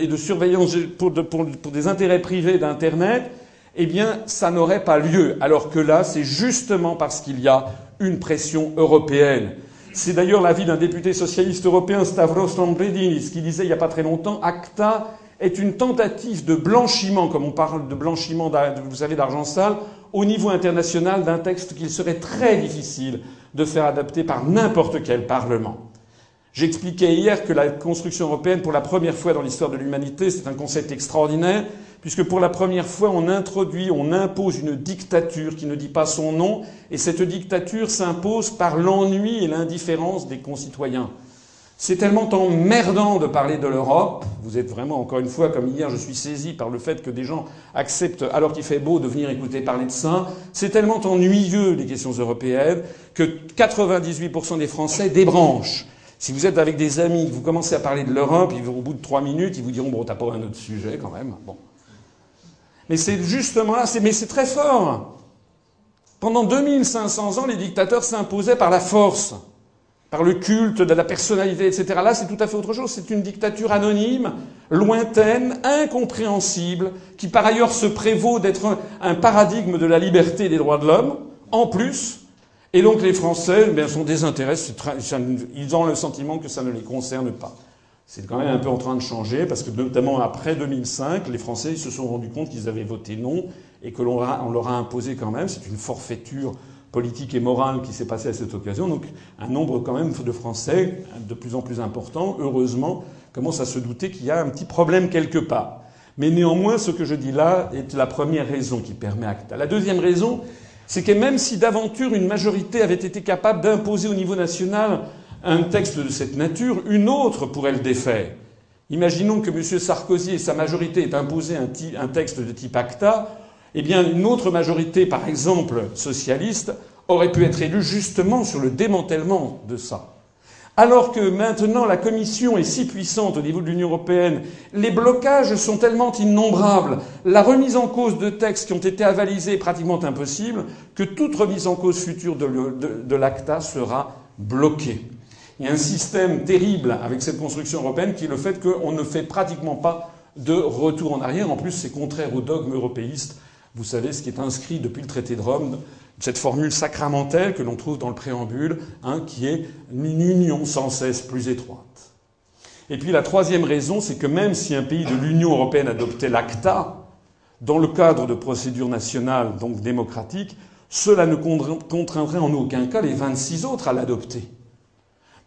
et de surveillance pour, pour des intérêts privés d'Internet, eh bien, ça n'aurait pas lieu. Alors que là, c'est justement parce qu'il y a une pression européenne. C'est d'ailleurs l'avis d'un député socialiste européen, Stavros Lambrinidis, qui disait il n'y a pas très longtemps, ACTA est une tentative de blanchiment, comme on parle de blanchiment, d'argent sale, au niveau international d'un texte qu'il serait très difficile de faire adapter par n'importe quel parlement. J'expliquais hier que la construction européenne, pour la première fois dans l'histoire de l'humanité, c'est un concept extraordinaire, puisque pour la première fois, on introduit, on impose une dictature qui ne dit pas son nom, et cette dictature s'impose par l'ennui et l'indifférence des concitoyens. C'est tellement emmerdant de parler de l'Europe. Vous êtes vraiment, encore une fois, comme hier, je suis saisi par le fait que des gens acceptent, alors qu'il fait beau, de venir écouter parler de ça. C'est tellement ennuyeux, les questions européennes, que 98% des Français débranchent. Si vous êtes avec des amis, vous commencez à parler de l'Europe, au bout de trois minutes, ils vous diront, bon, t'as pas un autre sujet quand même. Bon. Mais c'est justement là, mais c'est très fort. Pendant 2500 ans, les dictateurs s'imposaient par la force, par le culte de la personnalité, etc. Là, c'est tout à fait autre chose. C'est une dictature anonyme, lointaine, incompréhensible, qui par ailleurs se prévaut d'être un, paradigme de la liberté et des droits de l'homme, en plus. Et donc les Français eh bien, sont désintéressés. Ils ont le sentiment que ça ne les concerne pas. C'est quand même un peu en train de changer parce que notamment après 2005, les Français se sont rendus compte qu'ils avaient voté non et que l'on leur a imposé quand même. C'est une forfaiture politique et morale qui s'est passée à cette occasion. Donc un nombre quand même de Français de plus en plus important, heureusement, commence à se douter qu'il y a un petit problème quelque part. Mais néanmoins, ce que je dis là est la première raison qui permet ACTA. La deuxième raison, c'est que même si d'aventure une majorité avait été capable d'imposer au niveau national un texte de cette nature, une autre pourrait le défaire. Imaginons que M. Sarkozy et sa majorité aient imposé un, texte de type ACTA, eh bien une autre majorité, par exemple socialiste, aurait pu être élue justement sur le démantèlement de ça. Alors que maintenant la Commission est si puissante au niveau de l'Union européenne, les blocages sont tellement innombrables, la remise en cause de textes qui ont été avalisés est pratiquement impossible, que toute remise en cause future de l'ACTA sera bloquée. Il y a un système terrible avec cette construction européenne qui est le fait qu'on ne fait pratiquement pas de retour en arrière. En plus, c'est contraire au dogme européiste. Vous savez ce qui est inscrit depuis le traité de Rome, cette formule sacramentelle que l'on trouve dans le préambule, hein, qui est une union sans cesse plus étroite. Et puis la troisième raison, c'est que même si un pays de l'Union européenne adoptait l'ACTA, dans le cadre de procédures nationales, donc démocratiques, cela ne contraindrait en aucun cas les 26 autres à l'adopter.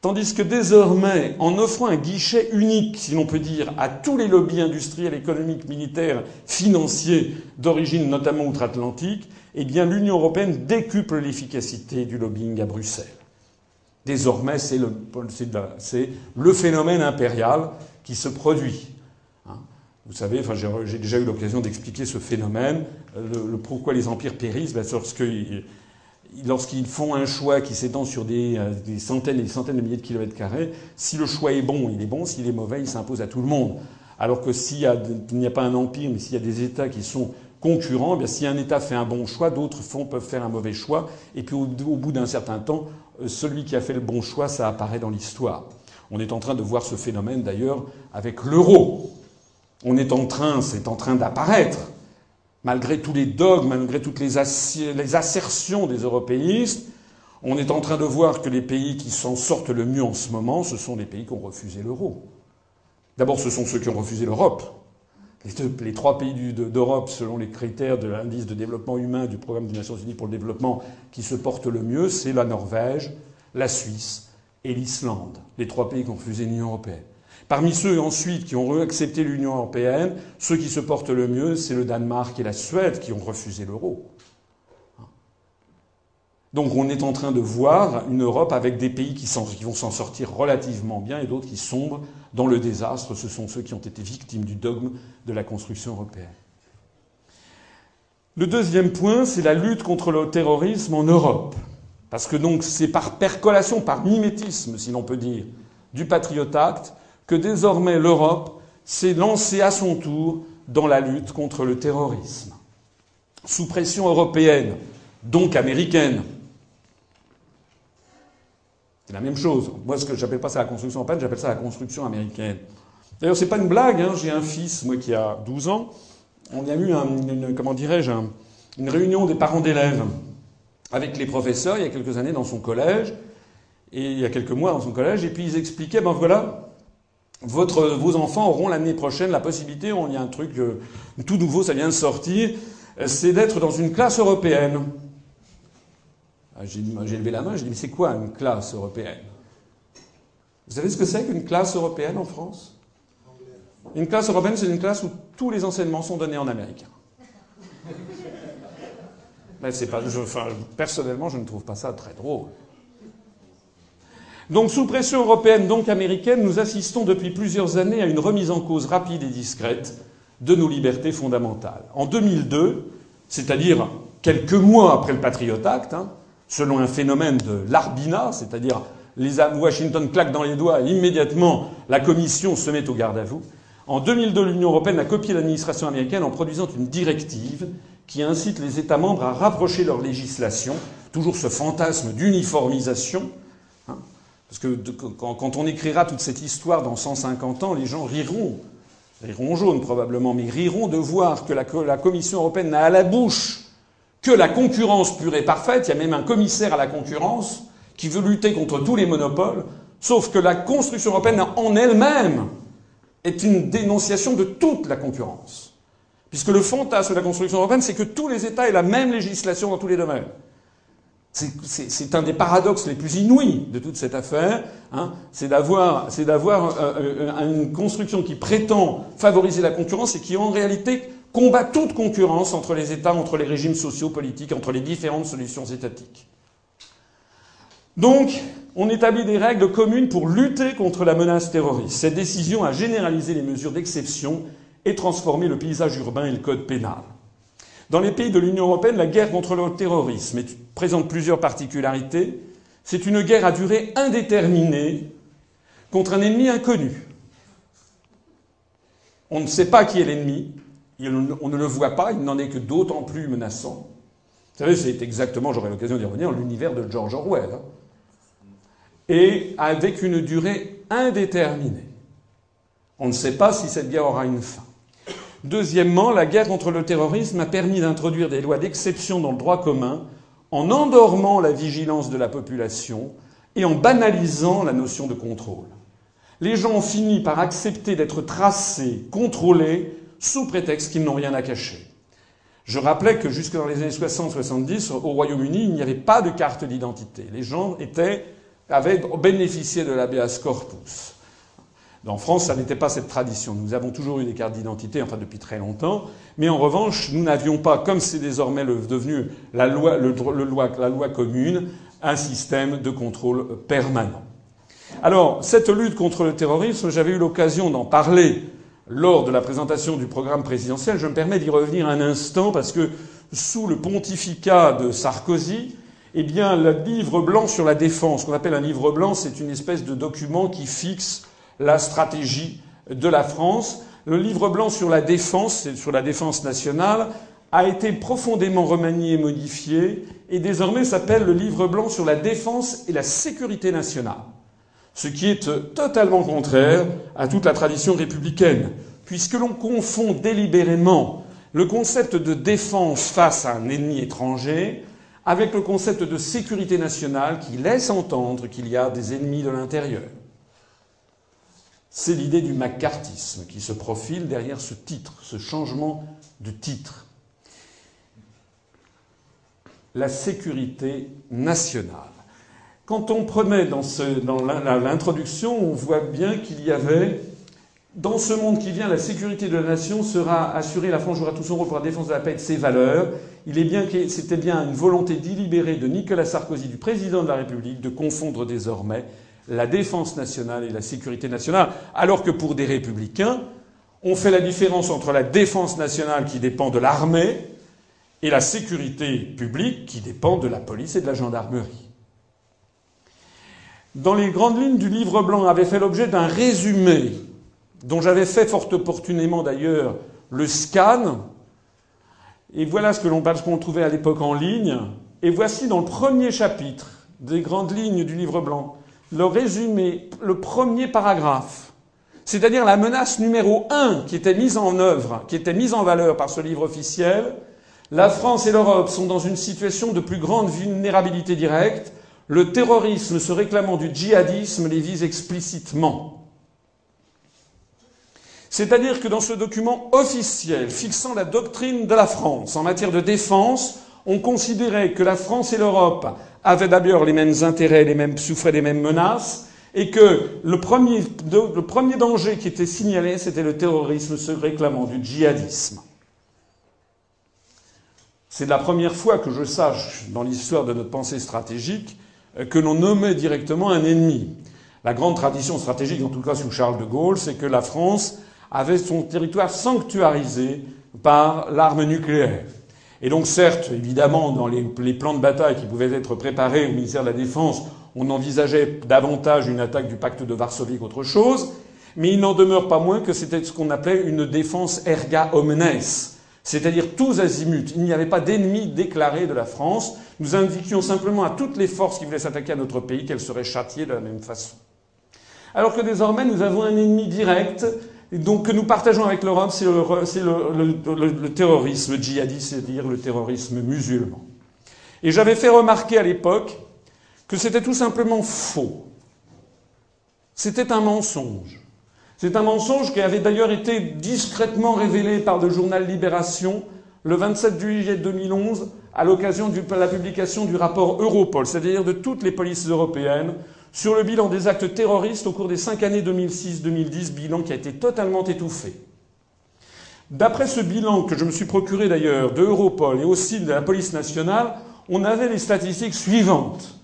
Tandis que désormais, en offrant un guichet unique, si l'on peut dire, à tous les lobbies industriels, économiques, militaires, financiers, d'origine notamment outre-Atlantique, eh l'Union européenne décuple l'efficacité du lobbying à Bruxelles. Désormais, c'est le, phénomène impérial qui se produit. Hein. Vous savez, j'ai déjà eu l'occasion d'expliquer ce phénomène, le, le, pourquoi les empires périssent, ben, lorsqu'ils font un choix qui s'étend sur euh, des, centaines et des centaines de milliers de kilomètres carrés, si le choix est bon, il est bon. S'il est mauvais, il s'impose à tout le monde. Alors que s'il n'y a, pas un empire, mais s'il y a des États qui sont concurrents, eh bien si un État fait un bon choix, d'autres peuvent faire un mauvais choix. Et puis au, au bout d'un certain temps, euh, celui qui a fait le bon choix, ça apparaît dans l'histoire. On est en train de voir ce phénomène d'ailleurs avec l'euro. On est en train, c'est en train d'apparaître malgré tous les dogmes, malgré toutes les, assertions des européistes, on est en train de voir que les pays qui s'en sortent le mieux en ce moment, ce sont les pays qui ont refusé l'euro. D'abord, ce sont ceux qui ont refusé l'Europe. les, trois pays d'Europe, selon les critères de l'indice de développement humain du programme des Nations Unies pour le développement, qui se portent le mieux, c'est la Norvège, la Suisse et l'Islande, les trois pays qui ont refusé l'Union européenne. Parmi ceux ensuite qui ont accepté l'Union européenne, ceux qui se portent le mieux, c'est le Danemark et la Suède qui ont refusé l'euro. Donc on est en train de voir une Europe avec des pays qui, vont s'en sortir relativement bien et d'autres qui sombrent dans le désastre. Ce sont ceux qui ont été victimes du dogme de la construction européenne. Le deuxième point, c'est la lutte contre le terrorisme en Europe. Parce que donc c'est par percolation, par mimétisme, si l'on peut dire, du Patriot Act, que désormais l'Europe s'est lancée à son tour dans la lutte contre le terrorisme. Sous pression européenne, donc américaine, c'est la même chose. Moi, ce que j'appelle pas ça la construction européenne, j'appelle ça la construction américaine. D'ailleurs, c'est pas une blague. Hein. J'ai un fils, moi, qui a 12 ans. On a eu, comment dirais-je, une réunion des parents d'élèves avec les professeurs il y a quelques années dans son collège, et il y a quelques mois dans son collège, et puis ils expliquaient, ben voilà, vos enfants auront l'année prochaine la possibilité, on y a un truc euh, tout nouveau, ça vient de sortir, euh, c'est d'être dans une classe européenne. Ah, j'ai levé la main, j'ai dit, mais c'est quoi une classe européenne? Vous savez ce que c'est qu'une classe européenne en France? Une classe européenne, c'est une classe où tous les enseignements sont donnés en américain. Personnellement, je ne trouve pas ça très drôle. Donc, sous pression européenne, donc américaine, nous assistons depuis plusieurs années à une remise en cause rapide et discrète de nos libertés fondamentales. En 2002, c'est-à-dire quelques mois après le Patriot Act, hein, selon un phénomène de l'arbina, c'est-à-dire les Washington claque dans les doigts et immédiatement la Commission se met au garde à vous. En 2002, l'Union européenne a copié l'administration américaine en produisant une directive qui incite les États membres à rapprocher leur législation, toujours ce fantasme d'uniformisation. Parce que quand on écrira toute cette histoire dans 150 ans, les gens riront, riront jaune probablement, mais riront de voir que la, la Commission européenne n'a à la bouche que la concurrence pure et parfaite, il y a même un commissaire à la concurrence qui veut lutter contre tous les monopoles, sauf que la construction européenne en elle-même est une dénonciation de toute la concurrence. Puisque le fantasme de la construction européenne, c'est que tous les États aient la même législation dans tous les domaines. C'est un des paradoxes les plus inouïs de toute cette affaire. Hein, c'est d'avoir euh, euh, une construction qui prétend favoriser la concurrence et qui en réalité combat toute concurrence entre les États, entre les régimes sociaux, politiques, entre les différentes solutions étatiques. Donc, on établit des règles communes pour lutter contre la menace terroriste. Cette décision a généralisé les mesures d'exception et transformé le paysage urbain et le code pénal. Dans les pays de l'Union européenne, la guerre contre le terrorisme présente plusieurs particularités. C'est une guerre à durée indéterminée contre un ennemi inconnu. On ne sait pas qui est l'ennemi, on ne le voit pas, il n'en est que d'autant plus menaçant. Vous savez, c'est exactement, j'aurai l'occasion d'y revenir, l'univers de George Orwell. Hein. Et avec une durée indéterminée. On ne sait pas si cette guerre aura une fin. Deuxièmement, la guerre contre le terrorisme a permis d'introduire des lois d'exception dans le droit commun en endormant la vigilance de la population et en banalisant la notion de contrôle. Les gens ont fini par accepter d'être tracés, contrôlés, sous prétexte qu'ils n'ont rien à cacher. Je rappelais que jusque dans les années 60-70, au Royaume-Uni, il n'y avait pas de carte d'identité. Les gens étaient, avaient bénéficié de l'habeas corpus. En France, ça n'était pas cette tradition. Nous avons toujours eu des cartes d'identité, enfin depuis très longtemps, mais en revanche, nous n'avions pas, comme c'est désormais devenu la loi, loi, la loi commune, un système de contrôle permanent. Alors, cette lutte contre le terrorisme, j'avais eu l'occasion d'en parler lors de la présentation du programme présidentiel. Je me permets d'y revenir un instant parce que sous le pontificat de Sarkozy, eh bien, le livre blanc sur la défense, qu'on appelle un livre blanc, c'est une espèce de document qui fixe la stratégie de la France. Le livre blanc sur la défense, sur la défense nationale, a été profondément remanié et modifié et désormais s'appelle le livre blanc sur la défense et la sécurité nationale ce qui est totalement contraire à toute la tradition républicaine, puisque l'on confond délibérément le concept de défense face à un ennemi étranger avec le concept de sécurité nationale qui laisse entendre qu'il y a des ennemis de l'intérieur. C'est l'idée du macartisme qui se profile derrière ce titre, ce changement de titre. La sécurité nationale. Quand on prenait dans, l'introduction, on voit bien qu'il y avait dans ce monde qui vient, la sécurité de la nation sera assurée, la France jouera tout son rôle pour la défense de la paix et de ses valeurs. Il est c'était bien une volonté délibérée de Nicolas Sarkozy, du président de la République, de confondre désormais la défense nationale et la sécurité nationale, alors que pour des républicains, on fait la différence entre la défense nationale qui dépend de l'armée et la sécurité publique qui dépend de la police et de la gendarmerie. Dans les grandes lignes du livre blanc avait fait l'objet d'un résumé dont j'avais fait fort opportunément d'ailleurs le scan. Et voilà ce que l'on qu'on trouvait à l'époque en ligne. Et voici dans le premier chapitre des grandes lignes du livre blanc le résumé, le premier paragraphe, c'est-à-dire la menace numéro un qui était mise en œuvre, qui était mise en valeur par ce livre officiel. La France et l'Europe sont dans une situation de plus grande vulnérabilité directe. Le terrorisme se réclamant du djihadisme les vise explicitement. C'est-à-dire que dans ce document officiel fixant la doctrine de la France en matière de défense, on considérait que la France et l'Europe avaient d'abord les mêmes intérêts, les mêmes, souffraient des mêmes menaces, et que le premier, le premier danger qui était signalé, c'était le terrorisme se réclamant du djihadisme. C'est la première fois que je sache, dans l'histoire de notre pensée stratégique, que l'on nommait directement un ennemi. La grande tradition stratégique, en tout cas sous Charles de Gaulle, c'est que la France avait son territoire sanctuarisé par l'arme nucléaire. Et donc certes, évidemment, dans les, plans de bataille qui pouvaient être préparés au ministère de la Défense, on envisageait davantage une attaque du pacte de Varsovie qu'autre chose, mais il n'en demeure pas moins que c'était ce qu'on appelait une défense erga omnes, c'est-à-dire tous azimuts. Il n'y avait pas d'ennemi déclaré de la France. Nous indiquions simplement à toutes les forces qui voulaient s'attaquer à notre pays qu'elles seraient châtiées de la même façon. Alors que désormais, nous avons un ennemi direct donc que nous partageons avec l'Europe, c'est le, terrorisme djihadiste, c'est-à-dire le terrorisme musulman. Et j'avais fait remarquer à l'époque que c'était tout simplement faux. C'était un mensonge. C'est un mensonge qui avait d'ailleurs été discrètement révélé par le journal Libération le 27 juillet 2011 à l'occasion de la publication du rapport Europol, c'est-à-dire de toutes les polices européennes sur le bilan des actes terroristes au cours des cinq années 2006-2010, bilan qui a été totalement étouffé. D'après ce bilan que je me suis procuré d'ailleurs de Europol et aussi de la police nationale, on avait les statistiques suivantes.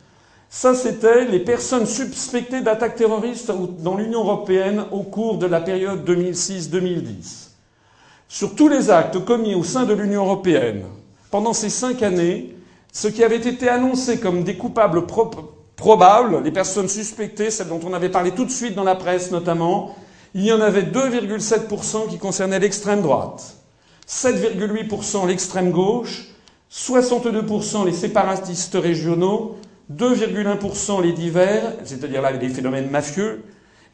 Ça, c'était les personnes suspectées d'attaques terroristes dans l'Union européenne au cours de la période 2006-2010. Sur tous les actes commis au sein de l'Union européenne, pendant ces cinq années, ce qui avait été annoncé comme des coupables probables, les personnes suspectées, celles dont on avait parlé tout de suite dans la presse notamment, il y en avait 2,7% qui concernaient l'extrême droite, 7,8% l'extrême gauche, 62% les séparatistes régionaux, 2,1% les divers, c'est-à-dire là les phénomènes mafieux,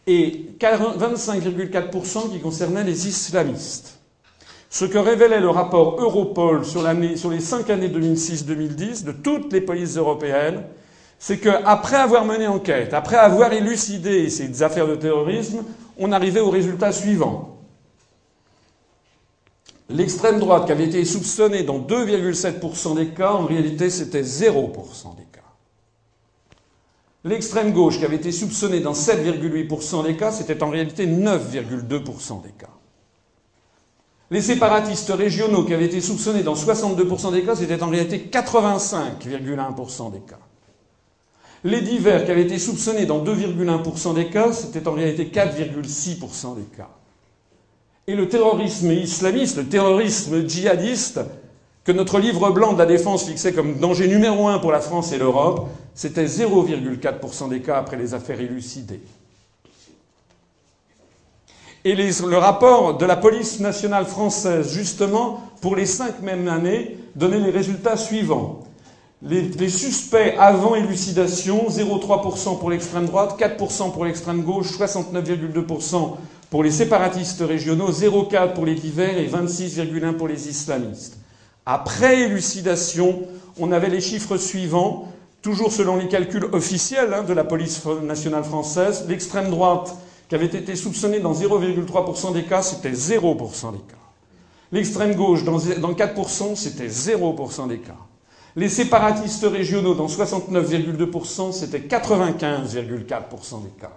et 25,4% qui concernaient les islamistes. Ce que révélait le rapport Europol sur, sur les cinq années 2006-2010 de toutes les polices européennes, c'est qu'après avoir mené enquête, après avoir élucidé ces affaires de terrorisme, on arrivait au résultat suivant. L'extrême droite qui avait été soupçonnée dans 2,7% des cas, en réalité c'était 0% des cas. L'extrême gauche qui avait été soupçonnée dans 7,8% des cas, c'était en réalité 9,2% des cas. Les séparatistes régionaux qui avaient été soupçonnés dans 62% des cas, c'était en réalité 85,1% des cas. Les divers qui avaient été soupçonnés dans 2,1% des cas, c'était en réalité 4,6% des cas. Et le terrorisme islamiste, le terrorisme djihadiste, que notre livre blanc de la défense fixait comme danger numéro un pour la France et l'Europe, c'était 0,4% des cas après les affaires élucidées. Et le rapport de la police nationale française, justement, pour les cinq mêmes années, donnait les résultats suivants. Les, suspects avant élucidation, 0,3% pour l'extrême droite, 4% pour l'extrême gauche, 69,2% pour les séparatistes régionaux, 0,4% pour les divers et 26,1% pour les islamistes. Après élucidation, on avait les chiffres suivants, toujours selon les calculs officiels hein, de la police nationale française. L'extrême droite, qui avait été soupçonné dans 0,3% des cas, c'était 0% des cas. L'extrême gauche, dans 4%, c'était 0% des cas. Les séparatistes régionaux, dans 69,2%, c'était 95,4% des cas.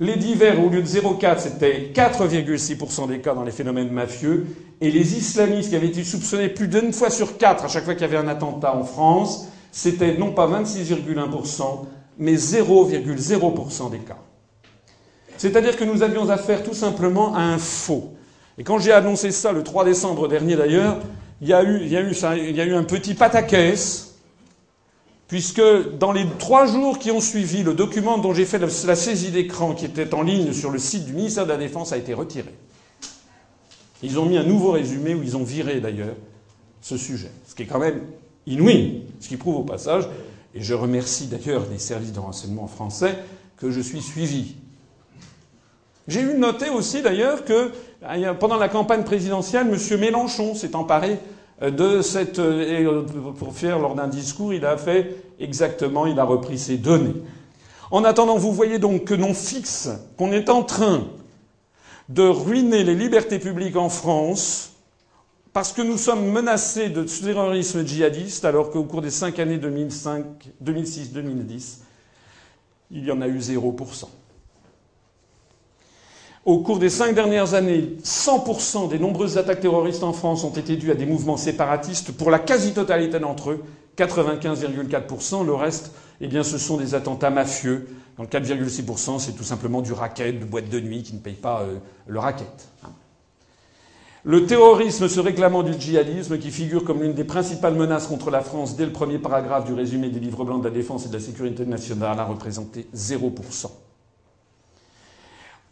Les divers, au lieu de 0,4, c'était 4,6% des cas dans les phénomènes mafieux. Et les islamistes qui avaient été soupçonnés plus d'une fois sur quatre à chaque fois qu'il y avait un attentat en France, c'était non pas 26,1%, mais 0,0% des cas. C'est-à-dire que nous avions affaire tout simplement à un faux. Et quand j'ai annoncé ça le 3 décembre dernier d'ailleurs, il y a eu, il y a eu, un petit pataquès puisque dans les trois jours qui ont suivi, le document dont j'ai fait la saisie d'écran, qui était en ligne sur le site du ministère de la Défense, a été retiré. Ils ont mis un nouveau résumé où ils ont viré d'ailleurs ce sujet, ce qui est quand même inouï, ce qui prouve au passage, et je remercie d'ailleurs les services de renseignement français, que je suis suivi. J'ai eu noté aussi d'ailleurs que pendant la campagne présidentielle, M. Mélenchon s'est emparé de cette. Et euh, pour faire lors d'un discours, il a fait exactement, il a repris ces données. En attendant, vous voyez donc que l'on fixe, qu'on est en train de ruiner les libertés publiques en France parce que nous sommes menacés de terrorisme djihadiste alors qu'au cours des cinq années 2005, 2006, 2010, il y en a eu 0%. Au cours des cinq dernières années, 100% des nombreuses attaques terroristes en France ont été dues à des mouvements séparatistes. Pour la quasi-totalité d'entre eux, 95,4%. Le reste, eh bien, ce sont des attentats mafieux. Dans le 4,6%, c'est tout simplement du racket, de boîte de nuit qui ne paye pas euh, le racket. Le terrorisme se réclamant du djihadisme, qui figure comme l'une des principales menaces contre la France dès le premier paragraphe du résumé des livres blancs de la défense et de la sécurité nationale, a représenté 0%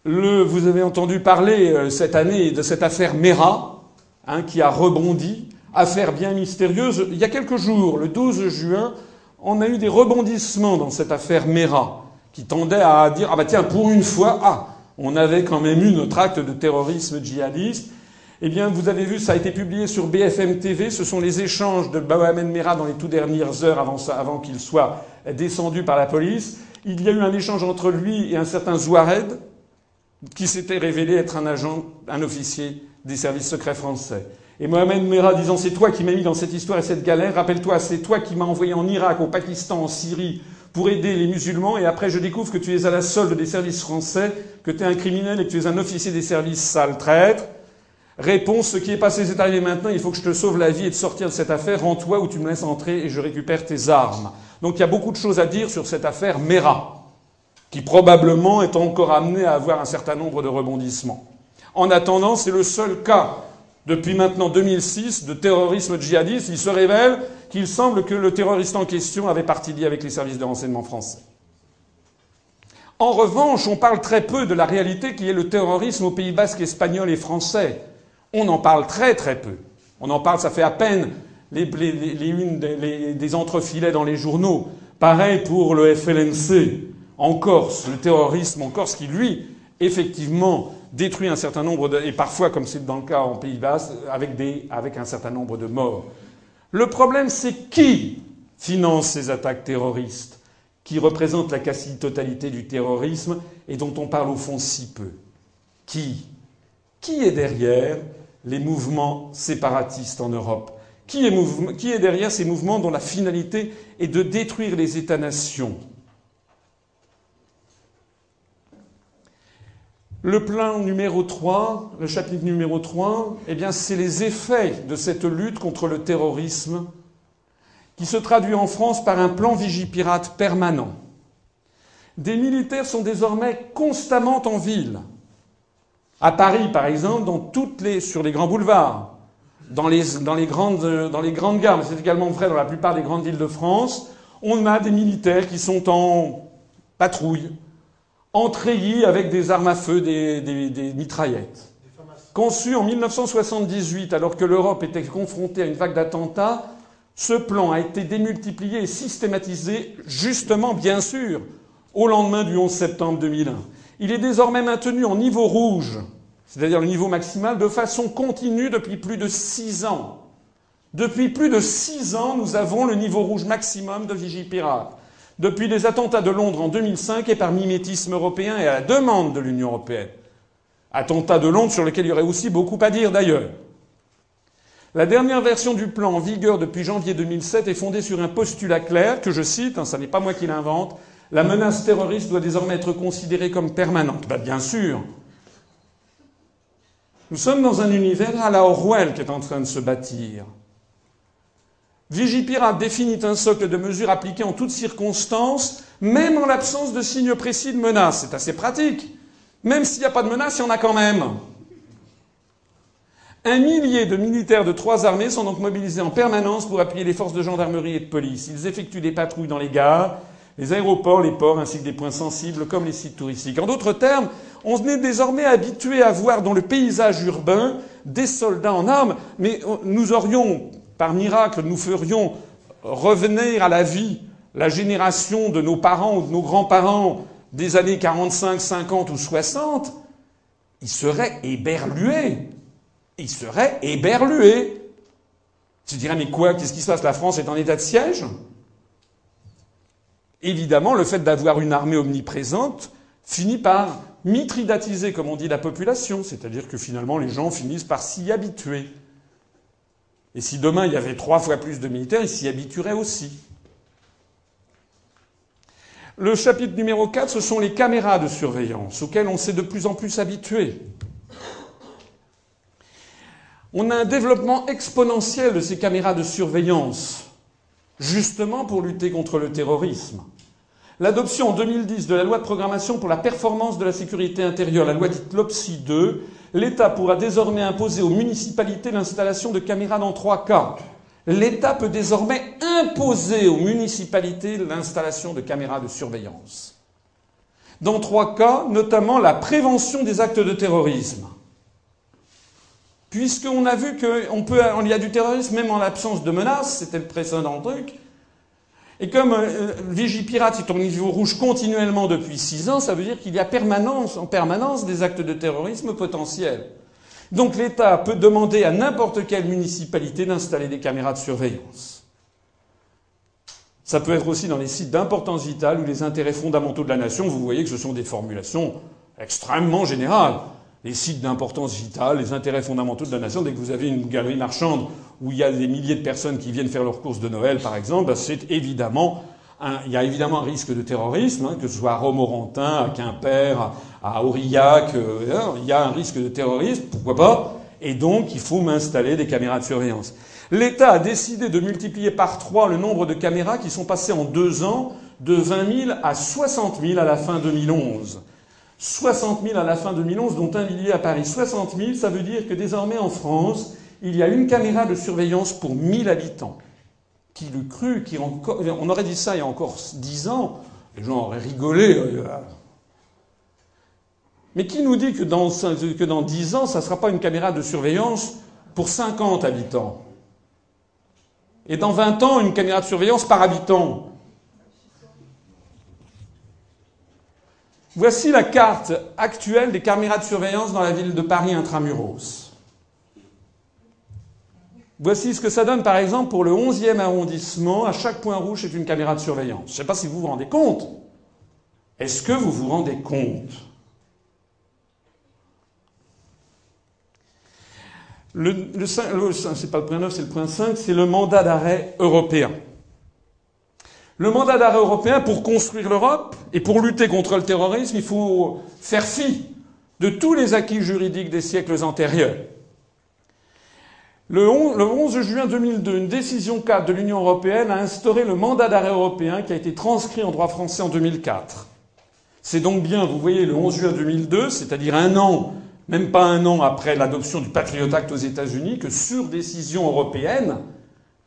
vous avez entendu parler euh, cette année de cette affaire Mera, hein, qui a rebondi, affaire bien mystérieuse. Il y a quelques jours, le 12 juin, on a eu des rebondissements dans cette affaire Mera, qui tendait à dire ah bah tiens pour une fois ah on avait quand même eu notre acte de terrorisme djihadiste. Eh bien, vous avez vu, ça a été publié sur BFM TV. Ce sont les échanges de Mohamed Mera dans les tout dernières heures avant, avant qu'il soit descendu par la police. Il y a eu un échange entre lui et un certain Zouared, qui s'était révélé être un agent, un officier des services secrets français. Et Mohamed Merah disant c'est toi qui m'as mis dans cette histoire et cette galère, rappelle-toi, c'est toi qui m'as envoyé en Irak, au Pakistan, en Syrie, pour aider les musulmans, et après je découvre que tu es à la solde des services français, que tu es un criminel et que tu es un officier des services sale traître. Réponse, ce qui est passé, c'est arrivé maintenant, il faut que je te sauve la vie et te sortir de cette affaire, rends-toi ou tu me laisses entrer et je récupère tes armes. Donc il y a beaucoup de choses à dire sur cette affaire Mera qui probablement est encore amené à avoir un certain nombre de rebondissements. En attendant, c'est le seul cas depuis maintenant 2006 de terrorisme djihadiste. Il se révèle qu'il semble que le terroriste en question avait partie liée avec les services de renseignement français. En revanche, on parle très peu de la réalité qui est le terrorisme au Pays basque, espagnol et français. On en parle très très peu. On en parle, ça fait à peine les, des, des entrefilets dans les journaux. Pareil pour le FLNC en Corse, le terrorisme en Corse qui, lui, effectivement, détruit un certain nombre de, et parfois, comme c'est dans le cas en Pays Bas, avec, des, avec un certain nombre de morts. Le problème, c'est qui finance ces attaques terroristes, qui représentent la quasi-totalité du terrorisme et dont on parle au fond si peu? Qui? Qui est derrière les mouvements séparatistes en Europe? Qui est, qui est derrière ces mouvements dont la finalité est de détruire les États-nations? Le plan numéro 3, le chapitre numéro 3, eh bien, c'est les effets de cette lutte contre le terrorisme qui se traduit en France par un plan Vigipirate permanent. Des militaires sont désormais constamment en ville. À Paris, par exemple, dans toutes les, sur les grands boulevards, dans les, grandes, dans les grandes gares, mais c'est également vrai dans la plupart des grandes villes de France, on a des militaires qui sont en patrouille, en avec des armes à feu, des, des, mitraillettes. Conçu en 1978, alors que l'Europe était confrontée à une vague d'attentats, ce plan a été démultiplié et systématisé, justement, bien sûr, au lendemain du 11 septembre 2001. Il est désormais maintenu en niveau rouge, c'est-à-dire le niveau maximal, de façon continue depuis plus de six ans. Depuis plus de six ans, nous avons le niveau rouge maximum de Vigipirate. Depuis les attentats de Londres en 2005 et par mimétisme européen et à la demande de l'Union européenne. Attentats de Londres sur lesquels il y aurait aussi beaucoup à dire d'ailleurs. La dernière version du plan en vigueur depuis janvier 2007 est fondée sur un postulat clair que je cite, hein, ça n'est pas moi qui l'invente, la menace terroriste doit désormais être considérée comme permanente. Ben, bien sûr. Nous sommes dans un univers à la Orwell qui est en train de se bâtir. Vigipirate définit un socle de mesures appliquées en toutes circonstances, même en l'absence de signes précis de menace. C'est assez pratique. Même s'il n'y a pas de menace, il y en a quand même. Un millier de militaires de trois armées sont donc mobilisés en permanence pour appuyer les forces de gendarmerie et de police. Ils effectuent des patrouilles dans les gares, les aéroports, les ports, ainsi que des points sensibles comme les sites touristiques. En d'autres termes, on est désormais habitué à voir dans le paysage urbain des soldats en armes, mais nous aurions, par miracle, nous ferions revenir à la vie la génération de nos parents ou de nos grands-parents des années 45, 50 ou 60, ils seraient éberlués. Ils seraient éberlués. Tu dirais, mais quoi? Qu'est-ce qui se passe? La France est en état de siège? Évidemment, le fait d'avoir une armée omniprésente finit par mitridatiser, comme on dit, la population, c'est-à-dire que finalement les gens finissent par s'y habituer. Et si demain il y avait trois fois plus de militaires, ils s'y habitueraient aussi. Le chapitre numéro 4, ce sont les caméras de surveillance, auxquelles on s'est de plus en plus habitué. On a un développement exponentiel de ces caméras de surveillance justement pour lutter contre le terrorisme. L'adoption en 2010 de la loi de programmation pour la performance de la sécurité intérieure, la loi dite LOPSI 2, l'État pourra désormais imposer aux municipalités l'installation de caméras dans trois cas. L'État peut désormais imposer aux municipalités l'installation de caméras de surveillance. Dans trois cas, notamment la prévention des actes de terrorisme puisqu'on a vu qu'il y a du terrorisme même en l'absence de menaces, c'était le précédent truc. Et comme euh, Vigipirate est au niveau rouge continuellement depuis six ans, ça veut dire qu'il y a permanence, en permanence des actes de terrorisme potentiels. Donc l'État peut demander à n'importe quelle municipalité d'installer des caméras de surveillance. Ça peut être aussi dans les sites d'importance vitale ou les intérêts fondamentaux de la nation. Vous voyez que ce sont des formulations extrêmement générales les sites d'importance vitale, les intérêts fondamentaux de la nation. Dès que vous avez une galerie marchande où il y a des milliers de personnes qui viennent faire leurs courses de Noël, par exemple, ben, c'est évidemment il y a évidemment un risque de terrorisme, hein, que ce soit à Romorantin, à Quimper, à Aurillac, euh, hein, il y a un risque de terrorisme, pourquoi pas Et donc, il faut m'installer des caméras de surveillance. L'État a décidé de multiplier par trois le nombre de caméras qui sont passées en deux ans de 20 000 à 60 000 à la fin 2011. 60 000 à la fin 2011, dont un millier à Paris. 60 000, ça veut dire que désormais en France, il y a une caméra de surveillance pour 1000 habitants. Qui le cru qui On aurait dit ça il y a encore 10 ans, les gens auraient rigolé. Euh, Mais qui nous dit que dans, que dans 10 ans, ça ne sera pas une caméra de surveillance pour 50 habitants? Et dans 20 ans, une caméra de surveillance par habitant? Voici la carte actuelle des caméras de surveillance dans la ville de Paris intramuros. Voici ce que ça donne par exemple pour le 11e arrondissement. À chaque point rouge, c'est une caméra de surveillance. Je ne sais pas si vous vous rendez compte. Est-ce que vous vous rendez compte? Le, le, c'est pas le point 9, c'est le point 5, c'est le mandat d'arrêt européen. Le mandat d'arrêt européen, pour construire l'Europe et pour lutter contre le terrorisme, il faut faire fi de tous les acquis juridiques des siècles antérieurs. Le 11 juin 2002, une décision cadre de l'Union européenne a instauré le mandat d'arrêt européen qui a été transcrit en droit français en 2004. C'est donc bien, vous voyez, le 11 juin 2002, c'est-à-dire un an, même pas un an après l'adoption du Patriot Act aux États-Unis, que sur décision européenne,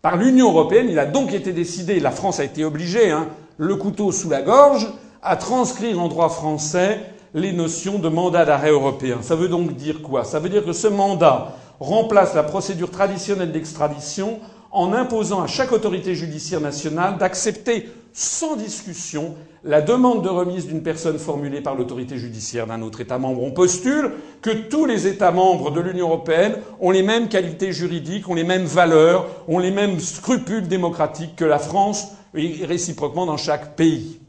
par l'Union européenne, il a donc été décidé, la France a été obligée, hein, le couteau sous la gorge, à transcrire en droit français les notions de mandat d'arrêt européen. Ça veut donc dire quoi? Ça veut dire que ce mandat remplace la procédure traditionnelle d'extradition en imposant à chaque autorité judiciaire nationale d'accepter sans discussion la demande de remise d'une personne formulée par l'autorité judiciaire d'un autre État membre. On postule que tous les États membres de l'Union européenne ont les mêmes qualités juridiques, ont les mêmes valeurs, ont les mêmes scrupules démocratiques que la France et réciproquement dans chaque pays.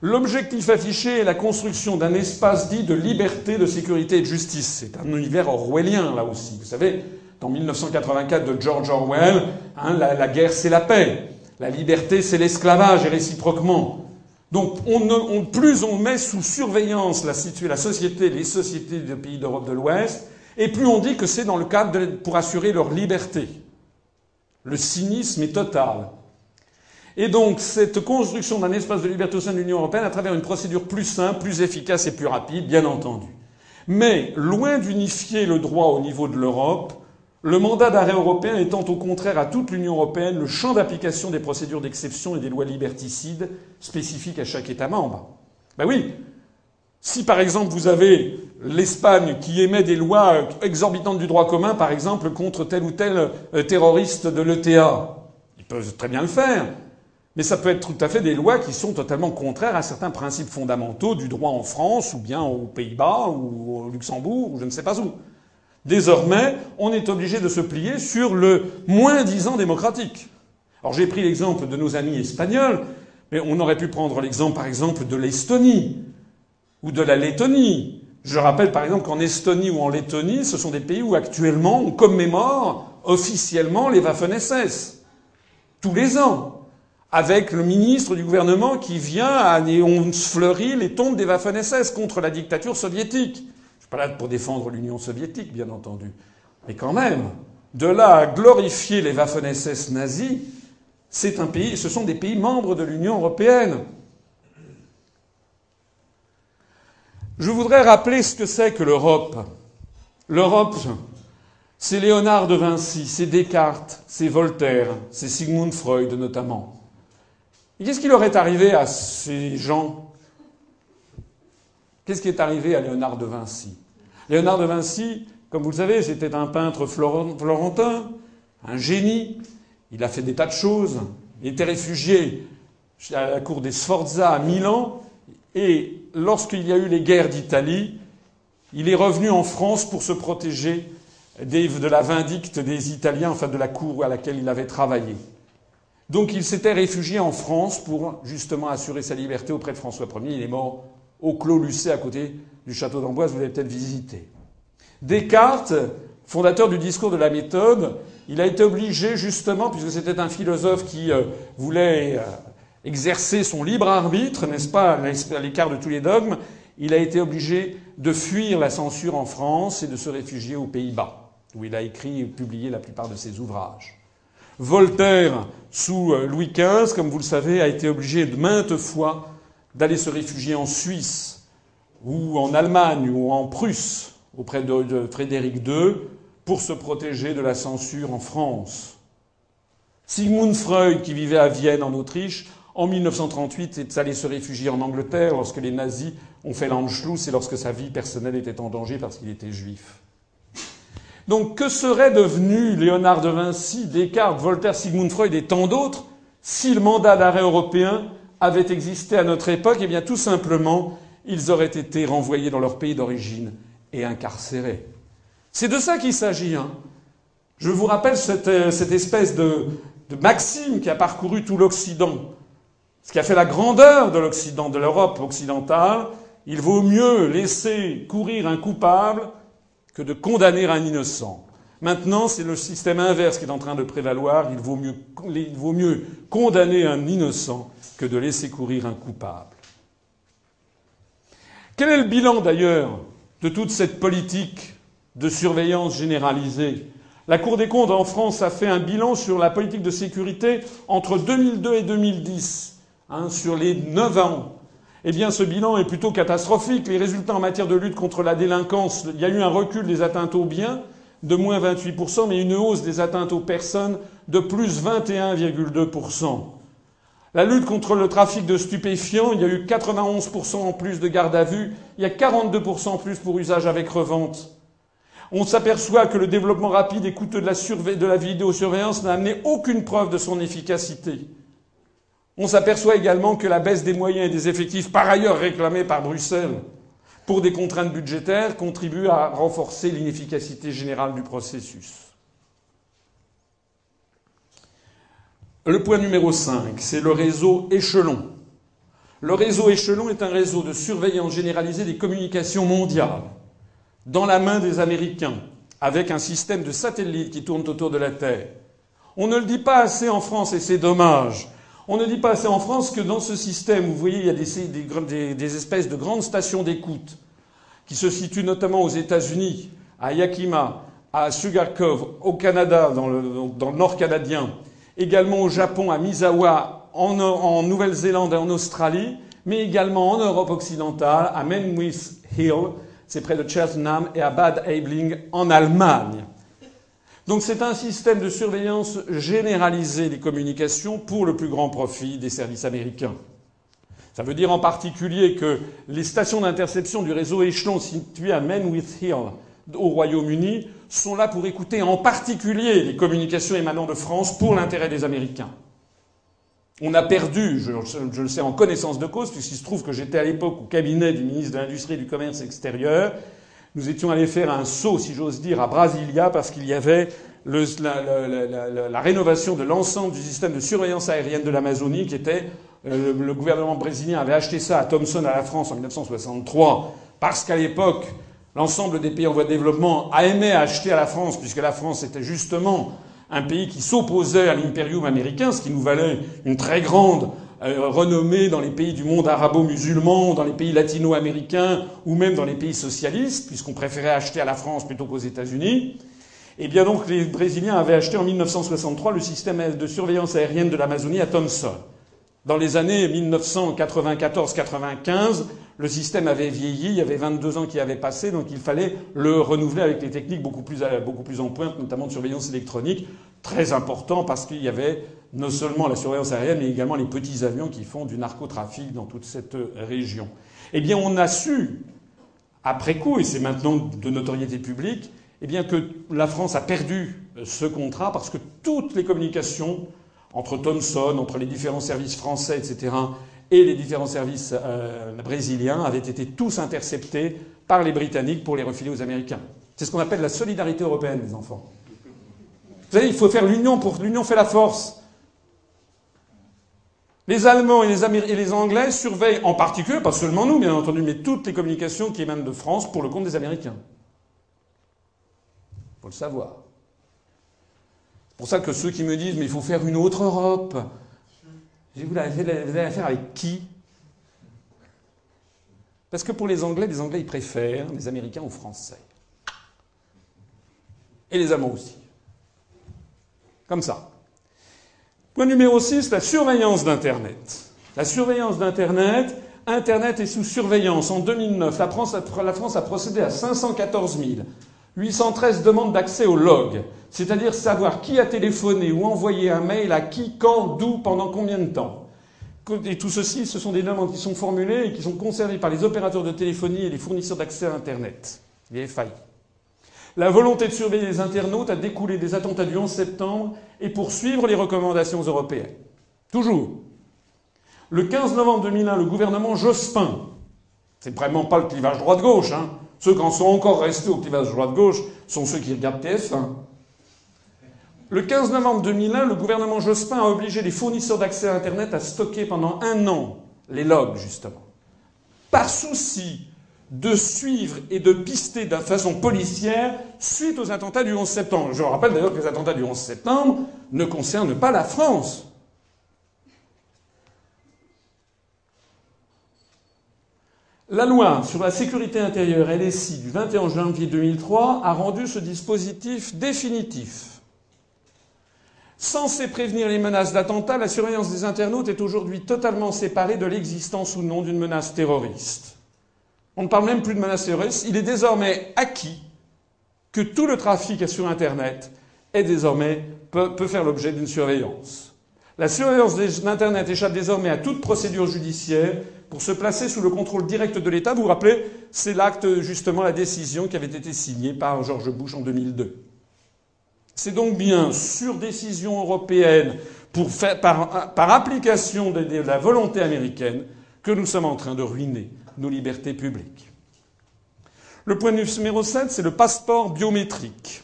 L'objectif affiché est la construction d'un espace dit de liberté, de sécurité et de justice. C'est un univers orwellien, là aussi. Vous savez, dans 1984 de George Orwell, hein, la, guerre c'est la paix. La liberté, c'est l'esclavage et réciproquement. Donc, on plus on met sous surveillance la, société, les sociétés des pays d'Europe de l'Ouest, et plus on dit que c'est dans le cadre pour assurer leur liberté. Le cynisme est total. Et donc, cette construction d'un espace de liberté au sein de l'Union européenne à travers une procédure plus simple, plus efficace et plus rapide, bien entendu. Mais, loin d'unifier le droit au niveau de l'Europe, le mandat d'arrêt européen étant au contraire à toute l'Union européenne le champ d'application des procédures d'exception et des lois liberticides spécifiques à chaque État membre. Ben oui. Si par exemple vous avez l'Espagne qui émet des lois exorbitantes du droit commun, par exemple contre tel ou tel euh, terroriste de l'ETA, ils peuvent très bien le faire. Mais ça peut être tout à fait des lois qui sont totalement contraires à certains principes fondamentaux du droit en France, ou bien aux Pays-Bas, ou au Luxembourg, ou je ne sais pas où. Désormais, on est obligé de se plier sur le moins-disant démocratique. Alors j'ai pris l'exemple de nos amis espagnols, mais on aurait pu prendre l'exemple par exemple de l'Estonie ou de la Lettonie. Je rappelle par exemple qu'en Estonie ou en Lettonie, ce sont des pays où actuellement on commémore officiellement les Waffen-SS. Tous les ans. Avec le ministre du gouvernement qui vient à, et on les tombes des Waffen-SS contre la dictature soviétique pas pour défendre l'Union soviétique, bien entendu. Mais quand même, de là à glorifier les Waffen-SS nazis, c'est un pays, ce sont des pays membres de l'Union européenne. Je voudrais rappeler ce que c'est que l'Europe. L'Europe, c'est Léonard de Vinci, c'est Descartes, c'est Voltaire, c'est Sigmund Freud notamment. Et qu'est-ce qui leur est arrivé à ces gens? Qu'est-ce qui est arrivé à Léonard de Vinci? Léonard de Vinci, comme vous le savez, c'était un peintre florentin, un génie. Il a fait des tas de choses. Il était réfugié à la cour des Sforza à Milan. Et lorsqu'il y a eu les guerres d'Italie, il est revenu en France pour se protéger de la vindicte des Italiens, enfin de la cour à laquelle il avait travaillé. Donc il s'était réfugié en France pour justement assurer sa liberté auprès de François Ier. Il est mort au Clos Lucé à côté du château d'Amboise, vous l'avez peut-être visité. Descartes, fondateur du discours de la méthode, il a été obligé justement, puisque c'était un philosophe qui euh, voulait euh, exercer son libre arbitre, n'est-ce pas, à l'écart de tous les dogmes, il a été obligé de fuir la censure en France et de se réfugier aux Pays-Bas, où il a écrit et publié la plupart de ses ouvrages. Voltaire, sous euh, Louis XV, comme vous le savez, a été obligé de maintes fois d'aller se réfugier en Suisse ou en Allemagne ou en Prusse auprès de, Frédéric II pour se protéger de la censure en France. Sigmund Freud, qui vivait à Vienne en Autriche, en 1938 est allé se réfugier en Angleterre lorsque les nazis ont fait l'Anschluss et lorsque sa vie personnelle était en danger parce qu'il était juif. Donc que serait devenu Léonard de Vinci, Descartes, Voltaire, Sigmund Freud et tant d'autres si le mandat d'arrêt européen avait existé à notre époque? Eh bien tout simplement ils auraient été renvoyés dans leur pays d'origine et incarcérés. C'est de ça qu'il s'agit. Hein. Je vous rappelle cette, euh, espèce de, maxime qui a parcouru tout l'Occident, ce qui a fait la grandeur de l'Occident, de l'Europe occidentale. Il vaut mieux laisser courir un coupable que de condamner un innocent. Maintenant, c'est le système inverse qui est en train de prévaloir. Il vaut mieux condamner un innocent que de laisser courir un coupable. Quel est le bilan d'ailleurs de toute cette politique de surveillance généralisée? La Cour des comptes en France a fait un bilan sur la politique de sécurité entre 2002 et 2010, hein, sur les neuf ans. Eh bien, ce bilan est plutôt catastrophique. Les résultats en matière de lutte contre la délinquance, il y a eu un recul des atteintes aux biens de moins 28%, mais une hausse des atteintes aux personnes de plus 21,2%. La lutte contre le trafic de stupéfiants, il y a eu 91% en plus de garde à vue, il y a 42% en plus pour usage avec revente. On s'aperçoit que le développement rapide et coûteux de la, de la vidéosurveillance n'a amené aucune preuve de son efficacité. On s'aperçoit également que la baisse des moyens et des effectifs, par ailleurs réclamés par Bruxelles pour des contraintes budgétaires, contribue à renforcer l'inefficacité générale du processus. Le point numéro 5, c'est le réseau échelon. Le réseau échelon est un réseau de surveillance généralisée des communications mondiales, dans la main des Américains, avec un système de satellites qui tournent autour de la Terre. On ne le dit pas assez en France et c'est dommage. On ne dit pas assez en France que dans ce système, vous voyez, il y a des, espèces de grandes stations d'écoute qui se situent notamment aux États-Unis, à Yakima, à Sugar Cove, au Canada, dans le nord canadien, également au Japon, à Misawa, en, Nouvelle-Zélande et en Australie, mais également en Europe occidentale, à Menwith Hill, c'est près de Cheltenham, et à Bad Aibling, en Allemagne. Donc c'est un système de surveillance généralisée des communications pour le plus grand profit des services américains. Ça veut dire en particulier que les stations d'interception du réseau échelon situé à Menwith Hill au Royaume-Uni sont là pour écouter en particulier les communications émanant de France pour l'intérêt des Américains. On a perdu, je, le sais en connaissance de cause, puisqu'il se trouve que j'étais à l'époque au cabinet du ministre de l'Industrie et du Commerce extérieur. Nous étions allés faire un saut, si j'ose dire, à Brasilia, parce qu'il y avait la, rénovation de l'ensemble du système de surveillance aérienne de l'Amazonie, qui était euh, le gouvernement brésilien avait acheté ça à Thomson à la France en 1963, parce qu'à l'époque, l'ensemble des pays en voie de développement a aimé acheter à la France, puisque la France était justement un pays qui s'opposait à l'impérium américain, ce qui nous valait une très grande euh, renommée dans les pays du monde arabo-musulman, dans les pays latino-américains, ou même dans les pays socialistes, puisqu'on préférait acheter à la France plutôt qu'aux États-Unis. Eh bien donc, les Brésiliens avaient acheté en 1963 le système de surveillance aérienne de l'Amazonie à Thomson. Dans les années 1994-95, le système avait vieilli, il y avait 22 ans qui avaient passé, donc il fallait le renouveler avec des techniques beaucoup plus, beaucoup plus en pointe, notamment de surveillance électronique, très important parce qu'il y avait non seulement la surveillance aérienne, mais également les petits avions qui font du narcotrafic dans toute cette région. Eh bien, on a su, après coup, et c'est maintenant de notoriété publique, eh que la France a perdu ce contrat parce que toutes les communications entre Thomson, entre les différents services français, etc., et les différents services euh, brésiliens avaient été tous interceptés par les Britanniques pour les refiler aux Américains. C'est ce qu'on appelle la solidarité européenne, les enfants. Vous savez, il faut faire l'union pour l'union fait la force. Les Allemands et les, et les, Anglais surveillent en particulier, pas seulement nous, bien entendu, mais toutes les communications qui émanent de France pour le compte des Américains. Il faut le savoir. C'est pour ça que ceux qui me disent mais il faut faire une autre Europe, vous avez affaire avec qui? Parce que pour les Anglais, les Anglais ils préfèrent les Américains aux Français. Et les Allemands aussi. Comme ça. Point numéro 6, la surveillance d'Internet. La surveillance d'Internet. Internet est sous surveillance. En 2009, la France, a, la procédé à 514 000 813 demandes d'accès au log, c'est-à-dire savoir qui a téléphoné ou envoyé un mail à qui, quand, d'où, pendant combien de temps. Et tout ceci, ce sont des demandes qui sont formulées et qui sont conservées par les opérateurs de téléphonie et les fournisseurs d'accès à Internet, les FAI. La volonté de surveiller les internautes a découlé des attentats du 11 septembre et poursuivre les recommandations européennes. Toujours. Le 15 novembre 2001, le gouvernement Jospin, c'est vraiment pas le clivage droite-gauche, hein, ceux qui en sont encore restés au clivage droite-gauche sont ceux qui regardent TF1. Le 15 novembre 2001, le gouvernement Jospin a obligé les fournisseurs d'accès à Internet à stocker pendant un an les logs, justement. Par souci de suivre et de pister de façon policière suite aux attentats du 11 septembre. Je rappelle d'ailleurs que les attentats du 11 septembre ne concernent pas la France. La loi sur la sécurité intérieure LSI du 21 janvier 2003 a rendu ce dispositif définitif. Censé prévenir les menaces d'attentat, la surveillance des internautes est aujourd'hui totalement séparée de l'existence ou non d'une menace terroriste. On ne parle même plus de menace terroriste. Il est désormais acquis que tout le trafic sur Internet est désormais, peut, peut faire l'objet d'une surveillance. La surveillance d'Internet échappe désormais à toute procédure judiciaire pour se placer sous le contrôle direct de l'État. Vous vous rappelez, c'est l'acte, justement, la décision qui avait été signée par George Bush en 2002. C'est donc bien sur décision européenne, par, application de, la volonté américaine, que nous sommes en train de ruiner nos libertés publiques. Le point numéro 7, c'est le passeport biométrique.